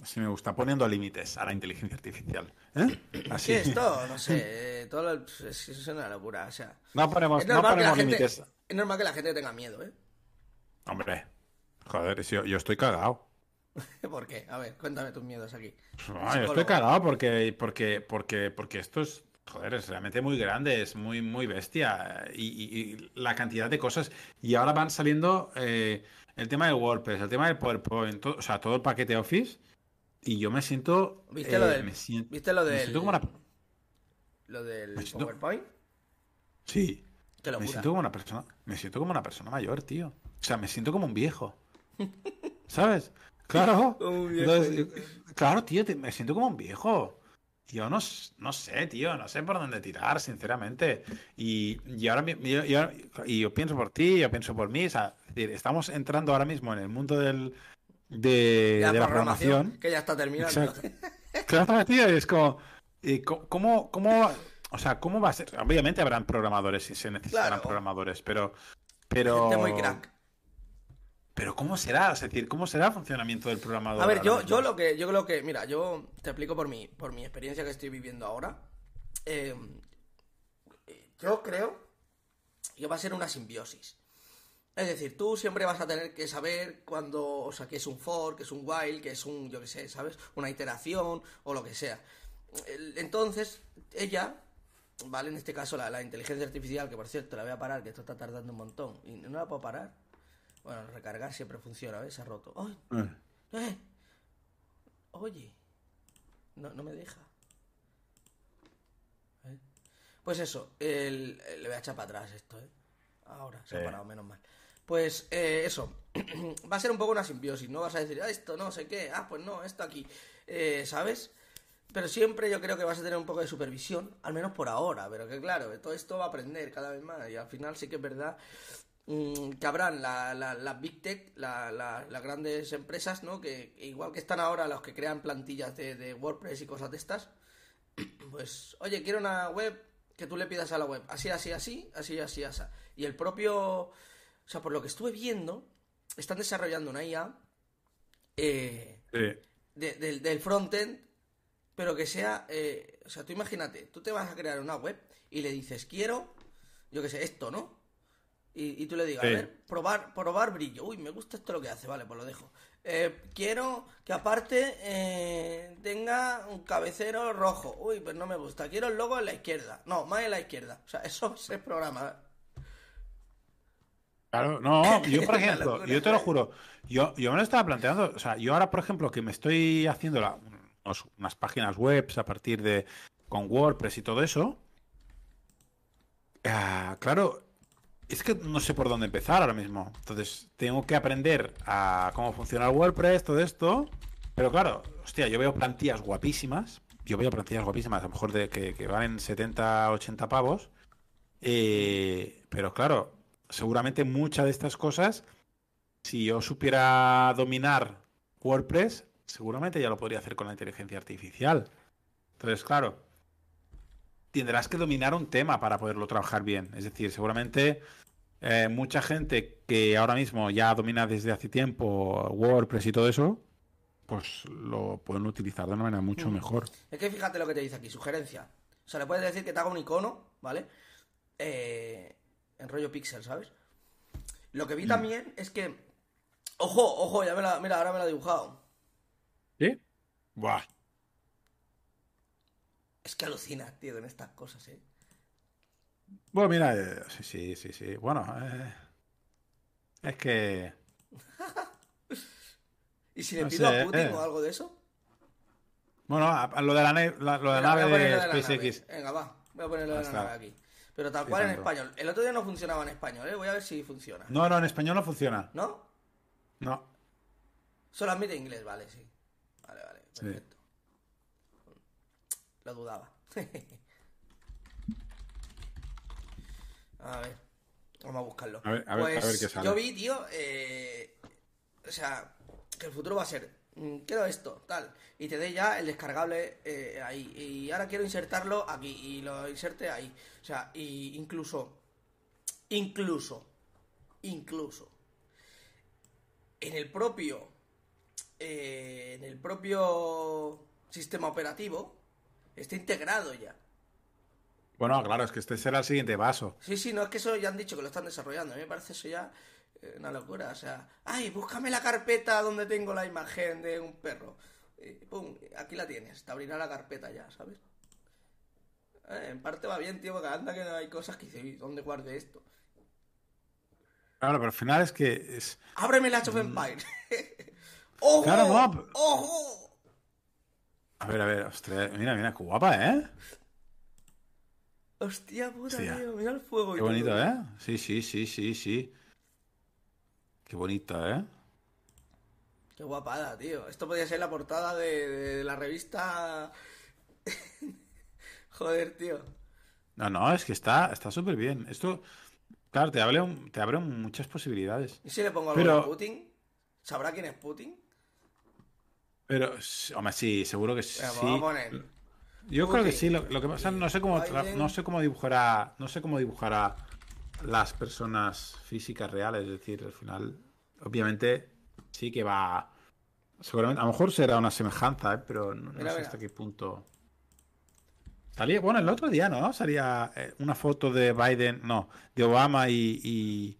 Así me gusta, poniendo límites a la inteligencia artificial. ¿eh? Así. Sí, esto, no sé, todo lo- es, es una locura, o sea... No ponemos, Es no ponemos gente, límites. es normal que la gente tenga miedo, ¿eh? Hombre, joder, yo, yo estoy cagado. ¿Por qué? A ver, cuéntame tus miedos aquí. No, yo estoy cagado porque, porque, porque, porque esto es, joder, es realmente muy grande, es muy, muy bestia. Y, y- y la cantidad de cosas. Y ahora van saliendo eh, el tema de WordPress, el tema del PowerPoint, todo- o sea, todo el paquete Office. Y yo me siento. ¿Viste eh, lo del- me sien- ¿viste lo me del- siento como una- Lo del Me siento- PowerPoint. Sí. Qué Me siento como una persona. Me siento como una persona mayor, tío. O sea, me siento como un viejo. ¿Sabes? Claro. Como un viejo. Entonces, claro, tío, te- me siento como un viejo. Yo no, no sé, tío, no sé por dónde tirar, sinceramente. Y, y ahora y yo pienso por ti, yo pienso por mí. O sea, estamos entrando ahora mismo en el mundo del, de, La de la programación, programación. que ya está terminando. Exacto. Claro, tío, es como, eh, ¿cómo, cómo, o sea, cómo va a ser? Obviamente habrán programadores y se necesitarán Claro. programadores, pero, pero, Gente muy crack. pero ¿cómo será? Es decir, ¿cómo será el funcionamiento del programador? A ver, yo, yo lo que yo creo que, mira, yo te explico por mi, por mi experiencia que estoy viviendo ahora. Eh, yo creo que va a ser una simbiosis. Es decir, tú siempre vas a tener que saber cuándo, o sea, qué es un for, qué es un while, qué es un, yo qué sé, ¿sabes? Una iteración o lo que sea. Entonces, ella, ¿vale? En este caso, la, la inteligencia artificial, que por cierto la voy a parar, que esto está tardando un montón, y no la puedo parar. Bueno, recargar siempre funciona, ¿ves? Se ha roto. ¡Ay! Eh, ¡Eh! Oye. No, no me deja. ¿Eh? Pues eso, el- el- le voy a echar para atrás esto, ¿eh? Ahora, se ha parado, menos mal. Pues eh, eso, va a ser un poco una simbiosis, no vas a decir, ah, esto no sé qué, ah, pues no, esto aquí, Eh, ¿sabes? Pero siempre yo creo que vas a tener un poco de supervisión, al menos por ahora, pero que claro, todo esto va a aprender cada vez más y al final sí que es verdad mm, que habrán la- la- las Big Tech, la- la- las grandes empresas, ¿no? Que igual que están ahora los que crean plantillas de, de WordPress y cosas de estas, pues, oye, quiero una web que tú le pidas a la web, así, así, así, así, así, así. Y el propio, o sea, por lo que estuve viendo, están desarrollando una IA eh, sí. de- del, del frontend, pero que sea, eh, o sea, tú imagínate, tú te vas a crear una web y le dices, quiero, yo qué sé, esto, ¿no? Y, y tú le digas, Sí. a ver, probar, probar brillo. Uy, me gusta esto lo que hace, vale, pues lo dejo. Eh, quiero que aparte eh, tenga un cabecero rojo. Uy, pues no me gusta. Quiero el logo en la izquierda. No, más en la izquierda. O sea, eso se programa. Claro, no, yo por ejemplo, locura, yo te lo juro, yo, yo me lo estaba planteando, o sea, yo ahora por ejemplo que me estoy haciendo la- unos- unas páginas web a partir de con WordPress y todo eso, ah, claro, es que no sé por dónde empezar ahora mismo, entonces tengo que aprender a cómo funciona el WordPress, todo esto, pero claro, hostia, yo veo plantillas guapísimas, yo veo plantillas guapísimas, a lo mejor de que, que valen 70, 80 pavos, eh, pero claro, seguramente muchas de estas cosas, si yo supiera dominar WordPress, seguramente ya lo podría hacer con la inteligencia artificial. Entonces, claro, tendrás que dominar un tema para poderlo trabajar bien. Es decir, seguramente eh, mucha gente que ahora mismo ya domina desde hace tiempo WordPress y todo eso, pues lo pueden utilizar de una manera mucho mejor. Es que fíjate lo que te dice aquí, sugerencia. O sea, le puedes decir que te haga un icono, ¿vale? Eh, en rollo pixel, ¿sabes? Lo que vi también es que. Ojo, ojo, ya me la. Mira, ahora me la ha dibujado. ¿Sí? Buah. Es que alucina, tío, en estas cosas, ¿eh? Bueno, mira, eh, sí, sí, sí, sí. Bueno, eh, es que... ¿Y si le No pido sé, a Putin eh. o algo de eso? Bueno, a- a lo de la, la- lo de la nave de de SpaceX. Venga, va. Voy a ponerlo de Ya la nave aquí. Pero tal Sí, cual en español. El otro día no funcionaba en español, ¿eh? Voy a ver si funciona. No, no, en español no funciona. ¿No? No. Solo admite inglés, vale, sí. Vale, vale, Sí. perfecto. Lo dudaba. a ver, vamos a buscarlo. A ver, a ver- a pues ver qué sale. yo vi, tío, eh, o sea, que el futuro va a ser, quiero esto, tal, y te dé ya el descargable eh, ahí, y ahora quiero insertarlo aquí, y lo inserte ahí. O sea, y incluso, incluso, incluso, en el propio eh, en el propio sistema operativo está integrado ya. Bueno, claro, es que este será el siguiente paso. Sí, sí, no es que eso ya han dicho que lo están desarrollando. A mí me parece eso ya una locura. O sea, ay, búscame la carpeta donde tengo la imagen de un perro. Y pum, aquí la tienes. Te abrirá la carpeta ya, ¿sabes? Eh, en parte va bien, tío, porque anda que no hay cosas que dice, "Uy, ¿dónde guardé esto? Claro, pero al final es que es... Ábreme Age of Empires. ¡Ojo! Claro, no. ¡Ojo! A ver, a ver, ostras, mira, mira, qué guapa, ¿eh? Hostia puta, Hostia. tío, mira el fuego y Qué todo. bonito, ¿eh? Sí, sí, sí, sí, sí. Qué bonito, ¿eh? Qué guapada, tío. Esto podría ser la portada de, de la revista. Joder, tío. No, no, es que está está súper bien. Esto, claro, te abre, un- te abre muchas posibilidades. ¿Y si le pongo algo Pero- a Putin? ¿Sabrá quién es Putin? Pero, hombre, sí, seguro que sí. Venga, vamos a poner Yo creo que sí. Lo, lo que pasa, no sé cómo, Biden. no sé cómo dibujará, no sé cómo dibujará las personas físicas reales. Es decir, al final, obviamente, sí que va. Seguramente, a lo mejor será una semejanza, ¿eh? pero no, no Mira, sé mira. hasta qué punto. Salía, bueno, el otro día, ¿no? Salía eh, una foto de Biden, no, de Obama y, y-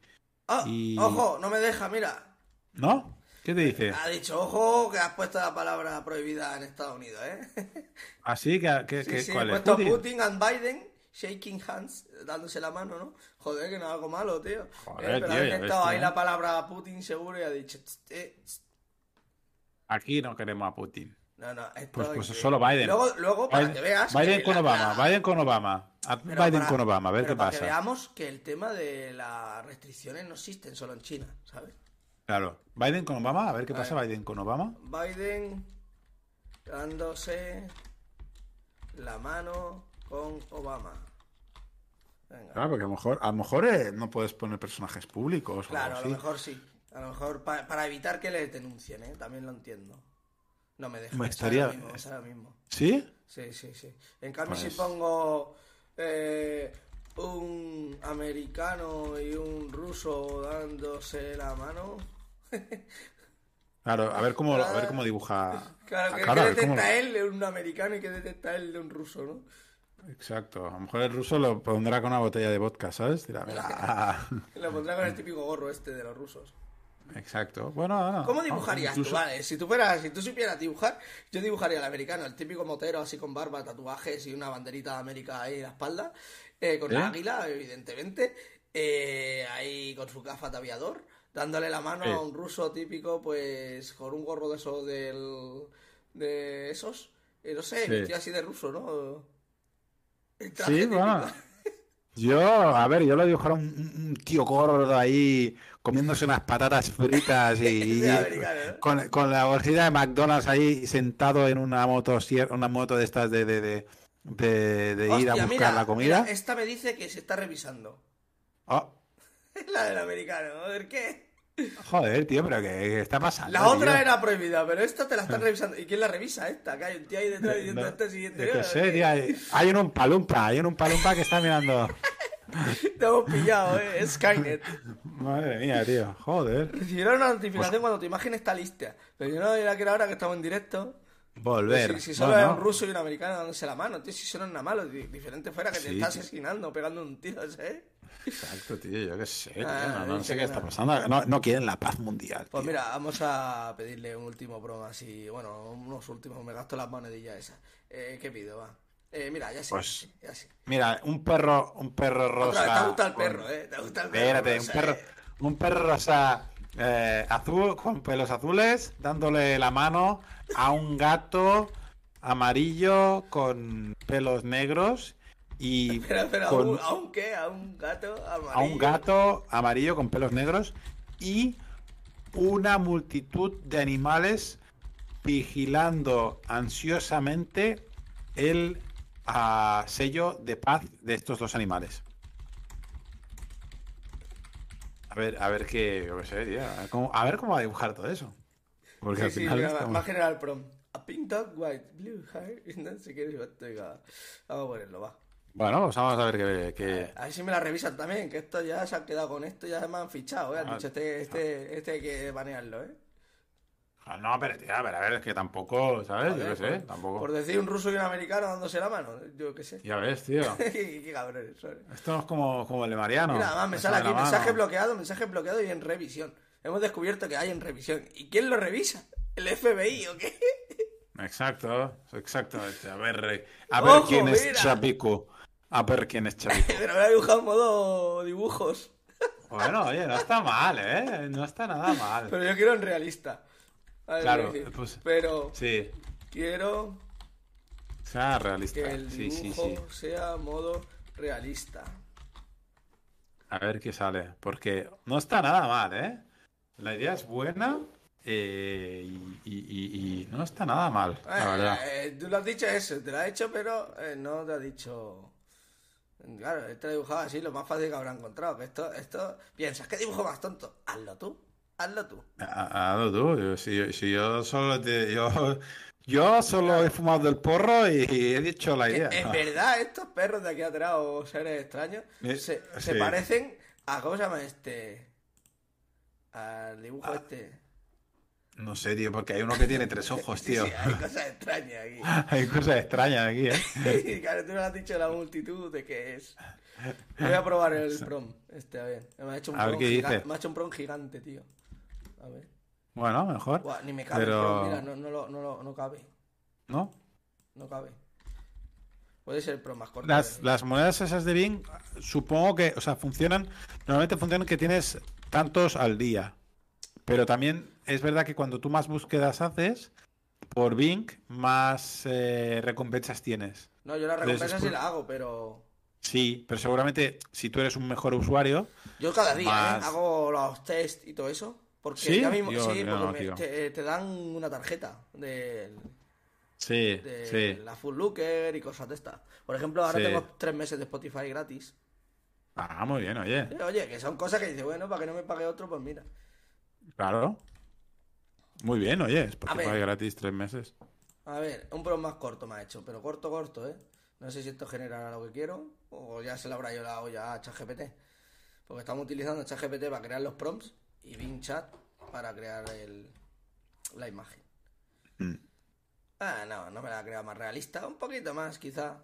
¡Ah! Y- ¡Ojo! No me deja, mira. ¿No? ¿Qué te dice? Ha dicho, ojo, que has puesto la palabra prohibida en Estados Unidos, ¿eh? Así que, que, Sí, que- sí, he ¿cuál es? puesto Putin? Putin and Biden shaking hands, dándose la mano, ¿no? Joder, que no es algo malo, tío. Joder, Eh, pero tío, ha ya ves, inventado ahí la palabra Putin seguro y ha dicho, "Tst, eh, tst". Aquí no queremos a Putin. no, no, esto Pues, es pues que- solo Biden. Luego, luego para Biden, que veas. Biden que con la- Obama, Biden con Obama. Biden para- con Obama, a ver qué para que pasa. veamos que el tema de las restricciones no existen solo en China, ¿sabes? Claro. Biden con Obama, a ver qué A pasa ver. Biden con Obama. Biden dándose la mano con Obama. Venga. Claro, porque a lo mejor, a lo mejor eh, no puedes poner personajes públicos. o Claro, algo a lo así. mejor sí. A lo mejor pa- para evitar que le denuncien, ¿eh? También lo entiendo. No me deja. Me estaría- lo mismo, lo mismo. ¿Sí? Sí, sí, sí. En cambio, Pues- si pongo eh, un americano y un ruso dándose la mano. Claro, a ver cómo, a ver cómo dibuja. Claro, que, claro, que a ver cómo detecta él de un americano y que detecta él de un ruso, ¿no? Exacto. A lo mejor el ruso lo pondrá con una botella de vodka, ¿sabes? Dirá, mira. Lo pondrá con el típico gorro este de los rusos. Exacto. Bueno, no, ¿Cómo dibujarías tú? incluso- Vale, si tú fueras, si tú supieras dibujar, yo dibujaría al americano, el típico motero así con barba, tatuajes y una banderita de América ahí en la espalda, eh, con ¿Eh? el águila, evidentemente, eh, ahí con su gafa de aviador, dándole la mano a un ruso típico, pues con un gorro de esos del, de esos, eh, no sé, Sí. vestido así de ruso, ¿no? Sí, bueno. Yo, a ver, yo lo dibujara un, un- tío gordo ahí comiéndose unas patatas fritas y, ¿no? con, con la bolsita de McDonald's ahí sentado en una moto, una moto de estas de, de, de, de- de ir a buscar mira, la comida. mira, esta me dice que se está revisando. Oh, La del americano, a ver qué. Joder, tío, pero ¿qué, está pasando? La otra tío? era prohibida, pero esta te la están revisando. ¿Y quién la revisa esta? Que hay un tío ahí detrás diciendo No, este siguiente. yo qué sé, tío, hay, hay un palumpa, hay un palumpa que está mirando. Te hemos pillado, eh. Skynet. Madre mía, tío, joder. Recibieron una notificación cuando tu imagen está lista. Pero yo no era que era ahora que estamos en directo. Volver. Si, si solo Bueno, es un ruso y un americano dándose la mano, tío, si no es nada malo. Di- Diferente fuera que te Sí, está tío. asesinando, pegando un tiro, ¿sabes? Exacto, tío, yo qué sé, tío, Ah, no, sé qué está pasando. No, no quieren la paz mundial. Pues tío. mira, vamos a pedirle un último broma así. Bueno, unos últimos. Me gasto las monedillas esas. Eh, ¿Qué pido? Va. Eh, mira, ya sé. Pues, ya sé. Mira, un perro, un perro Otra rosa. te gusta el con- perro, ¿eh? Te gusta el perro. Espérate, un perro, eh. un perro rosa eh, azul con pelos azules, dándole la mano a un gato amarillo con pelos negros y Espera, espera, con- ¿a un, a un qué? ¿A un gato amarillo? a un gato amarillo con pelos negros y una multitud de animales vigilando ansiosamente el ah, sello de paz de estos dos animales. A ver, a ver qué, yo qué sé, tío, a ver cómo, a ver cómo va a dibujar todo eso. Porque Sí, al sí, mira, estamos- va a generar el prom. A pink dog, white, blue hair. No sé qué Vamos a ponerlo, va. Bueno, pues vamos a ver qué, qué- A ver si me la revisan también, que esto ya se han quedado con esto, ya me han fichado, ¿eh? Han Ah, dicho, este, este, este hay que banearlo, ¿eh? Ah, No, pero tío, a ver, a ver, es que tampoco, ¿sabes? yo qué sé, por- tampoco. Por decir un ruso y un americano dándose la mano, yo qué sé. Ya ves, tío. qué, qué cabrones son. Esto es como, como el de Mariano. Mira, además me sale aquí mano. mensaje bloqueado, mensaje bloqueado y en revisión. Hemos descubierto que hay en revisión. ¿Y quién lo revisa? ¿El FBI o qué? Exacto, exactamente. A ver, a ver Ojo, quién es mira. Chapico. A ver quién es Chapico. Pero me ha dibujado en modo dibujos. Bueno, oye, no está mal, ¿eh? No está nada mal. Pero yo quiero en realista. A ver, Claro, pues- Pero Sí, quiero sea realista. que el Sí, sí, dibujo sí. sea modo realista. A ver qué sale. Porque no está nada mal, ¿eh? La idea es buena eh, y, y- y- y no está nada mal, la verdad. Eh, eh, tú lo has dicho eso, te lo ha hecho, pero eh, no te ha dicho. Claro, este lo ha dibujado así, lo más fácil que habrá encontrado. Que esto, esto, piensas, ¿qué dibujo más tonto? Hazlo tú. Hazlo tú. Ha- Hazlo tú. Si, yo- si yo solo te- yo, yo solo he fumado del porro y, he dicho la idea. en verdad, estos perros de aquí atrás o seres extraños se, parecen a. ¿Cómo se llama este? Al dibujo Ah. este. No sé, tío, porque hay uno que tiene tres ojos, Sí, tío. sí, hay cosas extrañas aquí. Hay cosas extrañas aquí, ¿eh? Claro, tú no has dicho la multitud de qué es. Voy a probar el prom. Este, a ver. Me ha hecho un A ver prom qué giga- dice. Me ha hecho un prom gigante, tío. A ver. Bueno, mejor. Buah, ni me cabe Pero- mira, no, no, lo- no, lo- no cabe. ¿No? No cabe. Puede ser el prom más corto. Las, de- las monedas esas de Bing, supongo que, o sea, funcionan, normalmente funcionan que tienes tantos al día. Pero también es verdad que cuando tú más búsquedas haces, por Bing, más eh, recompensas tienes. No, yo la Entonces, recompensa es sí por- la hago, pero. Sí, pero seguramente si tú eres un mejor usuario, Yo cada día Más- ¿eh? hago los test y todo eso. Porque ¿Sí? ya mismo, sí, yo porque no, me- tío. te, te dan una tarjeta de, sí, de sí. la Full Looker y cosas de estas. Por ejemplo, ahora tengo tres meses de Spotify gratis. Ah, muy bien, oye. Eh, Oye, que son cosas que dice, bueno, para que no me pague otro, pues mira. Claro. Muy bien, oye. Spotify ver. gratis tres meses. A ver, un pro más corto me ha hecho, pero corto, corto, ¿eh? No sé si esto generará lo que quiero o ya se lo habrá yo dado ya a ChatGPT. Porque estamos utilizando ChatGPT para crear los prompts y Bing Chat para crear el, la imagen. Mm. Ah, no, no me la ha creado más realista. Un poquito más, quizá.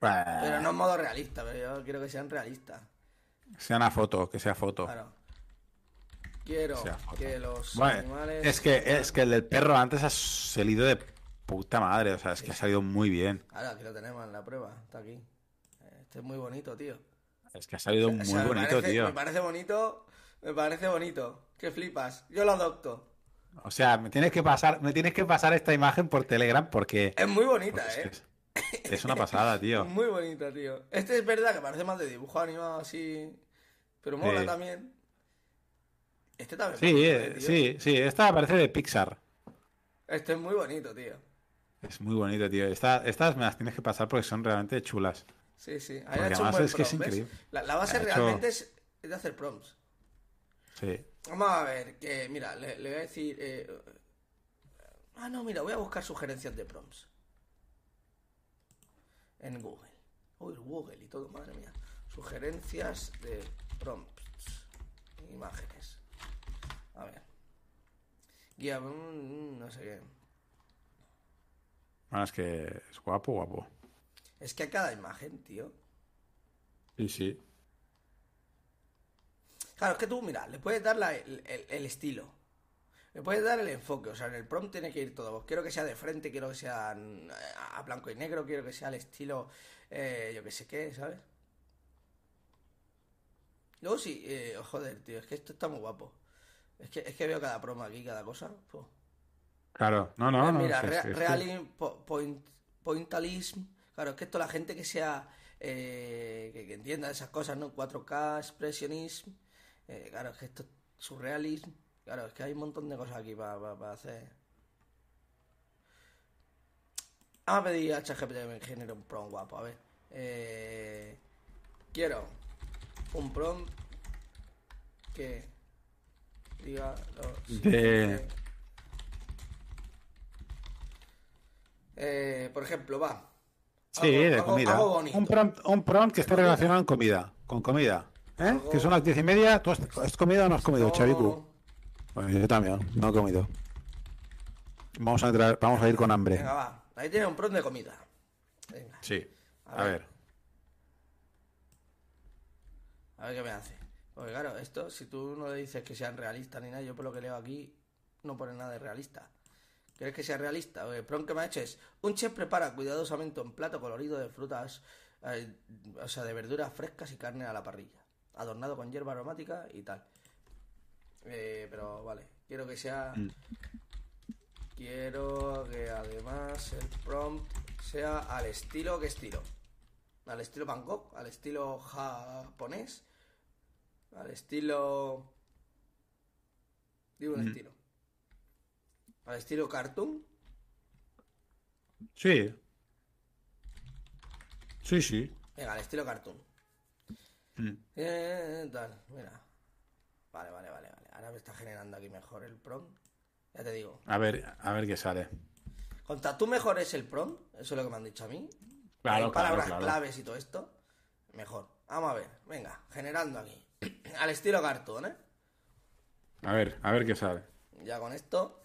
Bah, Pero no en modo realista, pero yo quiero que sean realistas. Sea una foto, que sea foto. Claro. Quiero que los Bueno, animales... es que es que el del perro antes ha salido de puta madre, o sea, es que ha salido muy bien. Ahora, aquí lo tenemos en la prueba, está aquí. Este es muy bonito, tío. Es que ha salido O muy sea, bonito, parece- tío. Me parece bonito, me parece bonito. Que flipas. Yo lo adopto. O sea, me tienes que pasar, me tienes que pasar esta imagen por Telegram porque, Es muy bonita, porque es, que eh. es- una pasada, tío. Es muy bonita, tío. Este es verdad que parece más de dibujo animado así. Pero mola Sí. también. Este también. Sí, eh, sí, sí, esta parece de Pixar. Este es muy bonito, tío. Es muy bonito, tío. Esta- estas me las tienes que pasar porque son realmente chulas. Sí, sí. Ahí Porque ha hecho un además buen es que es increíble. La, la base Ha hecho- realmente es, es de hacer prompts. Sí. Vamos a ver, que mira, le, le voy a decir. eh, Ah, no, mira, voy a buscar sugerencias de prompts. En Google. Uy, Google y todo, madre mía. Sugerencias de prompts. Imágenes. A ver. Guía, mm, no sé qué. Bueno, es que es guapo, guapo. Es que a cada imagen, tío. Sí, sí. Claro, es que tú, mira, le puedes dar la- el, el- el estilo. Le puedes dar el enfoque. O sea, en el prompt tiene que ir todo. Quiero que sea de frente, quiero que sea mm, a blanco y negro, quiero que sea el estilo, eh, yo que sé qué, ¿sabes? Luego sí, eh, joder, tío, es que esto está muy guapo. Es que, es que veo cada promo aquí, cada cosa. Claro, no, no, Eh, no. Mira, es que- realism, po- point, pointalism. Claro, es que esto la gente que sea. eh, que, que entienda esas cosas, ¿no? 4K, expressionism. eh, claro, es que esto es surrealism. Claro, es que hay un montón de cosas aquí para hacer. Vamos a pedir a ChatGPT que me genere un prompt guapo, a ver. Eh, quiero un prompt que diga lo De- Eh, por ejemplo, va. Sí, de comida. Un prompt, un prompt que esté relacionado con comida. Con comida. ¿Eh? Que son las diez y media. ¿Tú has, has comido o no has comido, No, Chavicu? Bueno, yo también, no he comido. Vamos a entrar, vamos a ir con hambre. Venga, va. Ahí tienes un prompt de comida. Venga, Sí. A A ver. ver. a ver qué me hace. Porque claro, esto, si tú no le dices que sean realistas ni nada, yo por lo que leo aquí no pone nada de realista. ¿Quieres que sea realista? El prompt que me ha hecho es: un chef prepara cuidadosamente un plato colorido de frutas, eh, o sea, de verduras frescas y carne a la parrilla, adornado con hierba aromática y tal. Eh, pero vale, quiero que sea. Mm. Quiero que además el prompt sea al estilo. ¿Qué estilo? Al estilo Bangkok, al estilo japonés, al estilo. Digo un Mm. estilo. Al estilo cartoon. Sí. Sí, sí. Venga, al estilo cartoon. Mm. Eh, tal, mira. Vale, vale, vale, vale. Ahora me está generando aquí mejor el prom. Ya te digo. A ver, a ver qué sale. Contra tú mejor es el prom, eso es lo que me han dicho a mí. Claro, Hay claro, palabras claro. claves y todo esto. Mejor. Vamos a ver, venga, generando aquí. Al estilo cartoon, ¿eh? A ver, a ver qué sale. Ya con esto.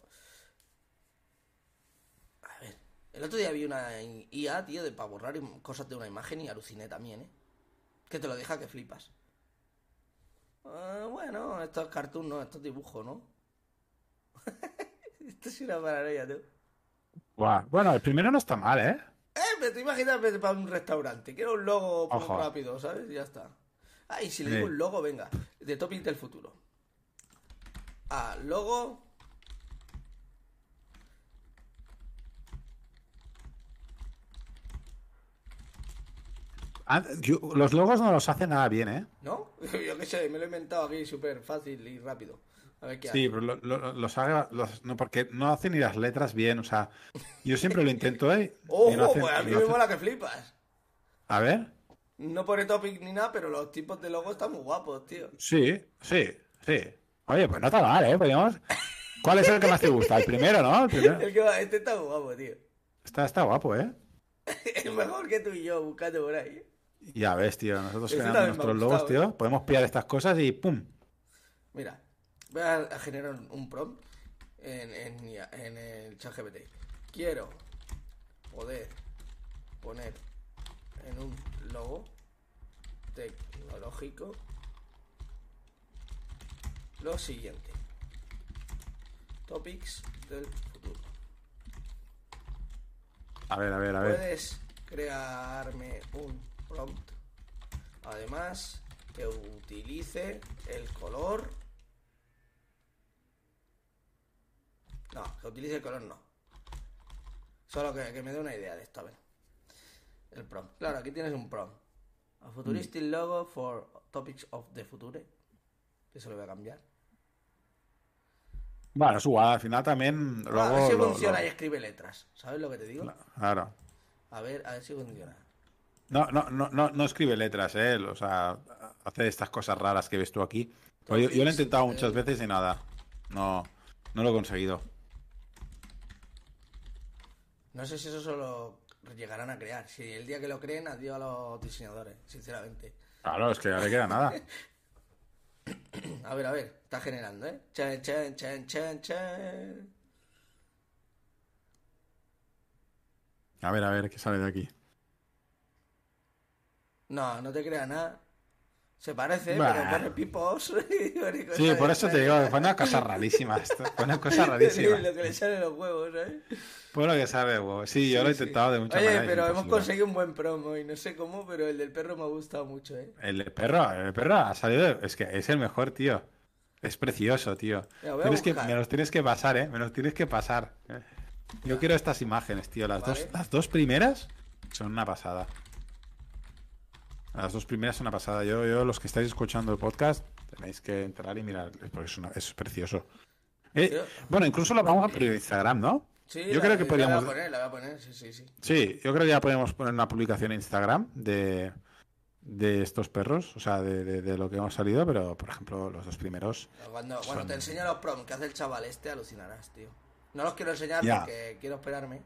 A ver. El otro día vi una IA, tío, de para borrar cosas de una imagen y aluciné también, ¿eh? Que te lo deja que flipas. Ah, bueno, esto es cartoon, no, esto es dibujo, ¿no? esto es una paranoia, tú. Buah, Bueno, el primero no está mal, ¿eh? Eh, pero te imaginas para un restaurante. Quiero un logo Ojo. rápido, ¿sabes? Y ya está. Ah, y si le digo un logo, venga. De Topic del futuro. Ah, logo. Ah, yo- los logos no los hace nada bien, ¿eh? ¿No? Yo qué sé, me lo he inventado aquí súper fácil y rápido. A ver qué Sí, hace. pero lo- lo- los haga, los- no, porque no hace ni las letras bien, o sea, yo siempre lo intento, ¿eh? Y ¡Ojo! hace- pues a y mí no me hace- mola que flipas. A ver, No pone Topic ni nada, pero los tipos de logo están muy guapos, tío. sí, sí, sí. Oye, pues no está mal, ¿eh? Podríamos... ¿Cuál es el que más te gusta? El primero, ¿no? El primero. El que va, este está muy guapo, tío. Está, está guapo, ¿eh? Es mejor que tú y yo buscando por ahí. Ya ves, tío, nosotros Ese creamos nuestros logos, gustado, ¿eh? tío. Podemos pillar estas cosas y ¡pum! Mira, voy a, generar un prompt en, en, en el chat GPT. Quiero poder poner en un logo tecnológico lo siguiente. Topics del futuro. A ver, a ver, a ver. Puedes crearme un prompt. Además, que utilice el color. No, que utilice el color no. Solo que, que me dé una idea de esto, a ver. El prompt. Claro, aquí tienes un prompt. A futuristic logo for topics of the future. Eso lo voy a cambiar. Bueno, es igual, al final también Ah, luego... a ver si lo- funciona lo- y escribe letras. ¿Sabes lo que te digo? Claro. A ver, a ver si funciona. No, no, no, no, no escribe letras, ¿eh? O sea, hace estas cosas raras que ves tú aquí. Yo, yo lo he intentado muchas veces y nada. No, no lo he conseguido. No sé si eso solo llegarán a crear. Si el día que lo creen, adiós a los diseñadores, sinceramente. Claro, es que ya le queda nada. A ver, a ver, está generando, ¿eh? Chan, chan, chan, chan, chan. A ver, a ver, ¿qué sale de aquí? No, no te crea nada. Se parece, Bah. pero pone pipos. y Sí, por eso te digo, extrañas. pone cosas rarísimas. Pone cosas Sí, rarísimas. lo que le sale los huevos, ¿sabes? Pone lo que sabe, huevo. Sí, yo lo he Sí, sí. intentado de muchas Oye, maneras. pero hemos conseguido un buen promo y no sé cómo, pero el del perro me ha gustado mucho, ¿eh? El del perro, el perro ha salido. Es que es el mejor, tío. Es precioso, tío. Tienes que, me los tienes que pasar, ¿eh? Me los tienes que pasar. Yo quiero estas imágenes, tío. Las, Vale. dos, las dos primeras son una pasada. Las dos primeras son una pasada. Yo, yo, los que estáis escuchando el podcast, tenéis que entrar y mirar, porque es, una- es precioso. Eh, bueno, incluso lo vamos a poner en Instagram, ¿no? Sí, yo la- creo que La podríamos. voy a poner, la voy a poner, sí, sí, sí. Sí, yo creo que ya podemos poner una publicación en Instagram de, de estos perros, o sea, de, de- de lo que hemos salido, pero por ejemplo, los dos primeros. Cuando, cuando Son- te enseño los prompts que hace el chaval este, alucinarás, tío. No los quiero enseñar porque quiero esperarme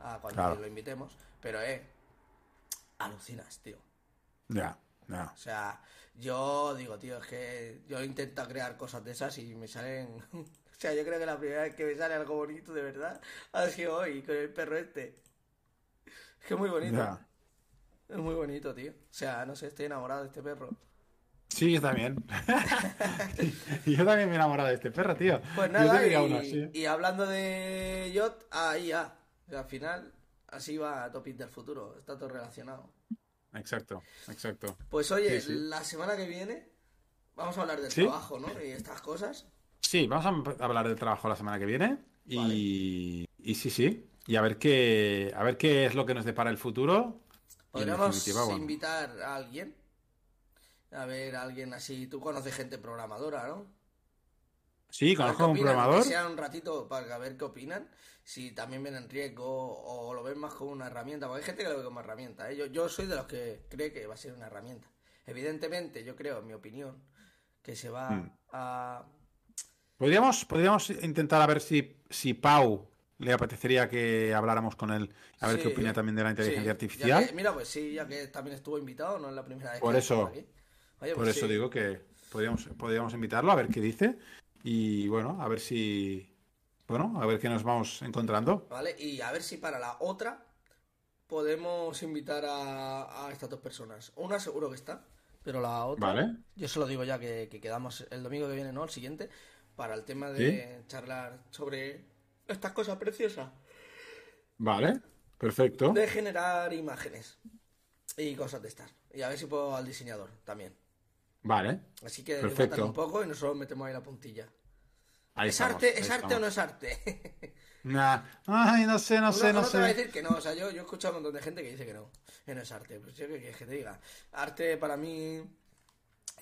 a cuando Claro. lo invitemos, pero eh, alucinas, tío. Ya, ya. O sea, yo digo, tío, es que yo intento crear cosas de esas y me salen... o sea, yo creo que la primera vez que me sale algo bonito, de verdad, ha sido hoy con el perro este. Es que es muy bonito. Es muy bonito, tío. O sea, no sé, estoy enamorado de este perro. Sí, yo también. yo también me he enamorado de este perro, tío. Pues nada, uno y hablando de Yacht, ahí ya. Al final, así va Topic del futuro. Está todo relacionado. Exacto, exacto. Pues oye, Sí, sí. la semana que viene vamos a hablar del ¿Sí? trabajo, ¿no? Y estas cosas. Sí, vamos a hablar del trabajo la semana que viene. Y, y sí, sí. Y a ver qué, a ver qué es lo que nos depara el futuro. Podríamos bueno. invitar a alguien. A ver, alguien así. Tú conoces gente programadora, ¿no? Sí, conozco a un opinan, programador. Que sea un ratito para ver qué opinan. Si también ven en riesgo o lo ven más como una herramienta. Porque hay gente que lo ve como herramienta. ¿eh? Yo, yo soy de los que cree que va a ser una herramienta. Evidentemente, yo creo, en mi opinión, que se va Mm. a... Podríamos, podríamos intentar a ver si, si Pau le apetecería que habláramos con él, a ver Sí, qué opina yo- también de la inteligencia sí, artificial. que- mira, pues sí, ya que también estuvo invitado, no es la primera vez Por que eso- aquí. Oye, Por pues eso sí. digo que podríamos, podríamos invitarlo a ver qué dice. Y bueno, a ver si. Bueno, a ver qué nos vamos encontrando. Vale, y a ver si para la otra podemos invitar a, a estas dos personas. Una seguro que está, pero la otra, Vale. yo se lo digo ya que, que quedamos el domingo que viene, ¿no? El siguiente, para el tema de charlar sobre estas cosas preciosas, Vale, perfecto. de generar imágenes y cosas de estas. Y a ver si puedo al diseñador también. Vale. Así que Perfecto. un poco y nosotros metemos ahí la puntilla. Ahí ¿Es estamos, arte, ¿es arte estamos. o no es arte? Nah. Ay, no sé, no sé, Uno- no uno te va a sé. decir que no, o sea, yo, yo he escuchado a un montón de gente que dice que no, que no es arte. Pues yo qué quieres que te diga. Arte para mí.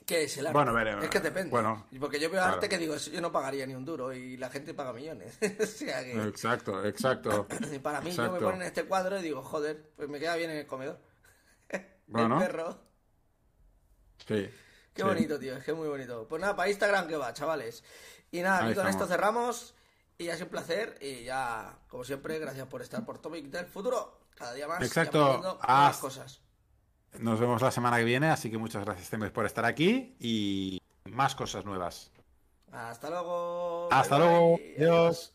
¿Qué es el arte? Bueno, veremos. Es que depende. Bueno, Porque yo veo claro. arte que digo, yo no pagaría ni un duro y la gente paga millones. o sea que. Exacto, exacto. y para mí, yo me ponen este cuadro y digo, joder, pues me queda bien en el comedor. Bueno. El perro. Sí. Qué sí. bonito, tío, es que es muy bonito. Pues nada, para Instagram que va, chavales. Y nada, Ahí con esto cerramos. Y ya es un placer. Y ya, como siempre, gracias por estar por Topic del futuro. Cada día más. Exacto. Haz- nuevas cosas. Nos vemos la semana que viene, así que muchas gracias Temes, por estar aquí y más cosas nuevas. Hasta luego. Hasta Bye, luego. bye. Adiós.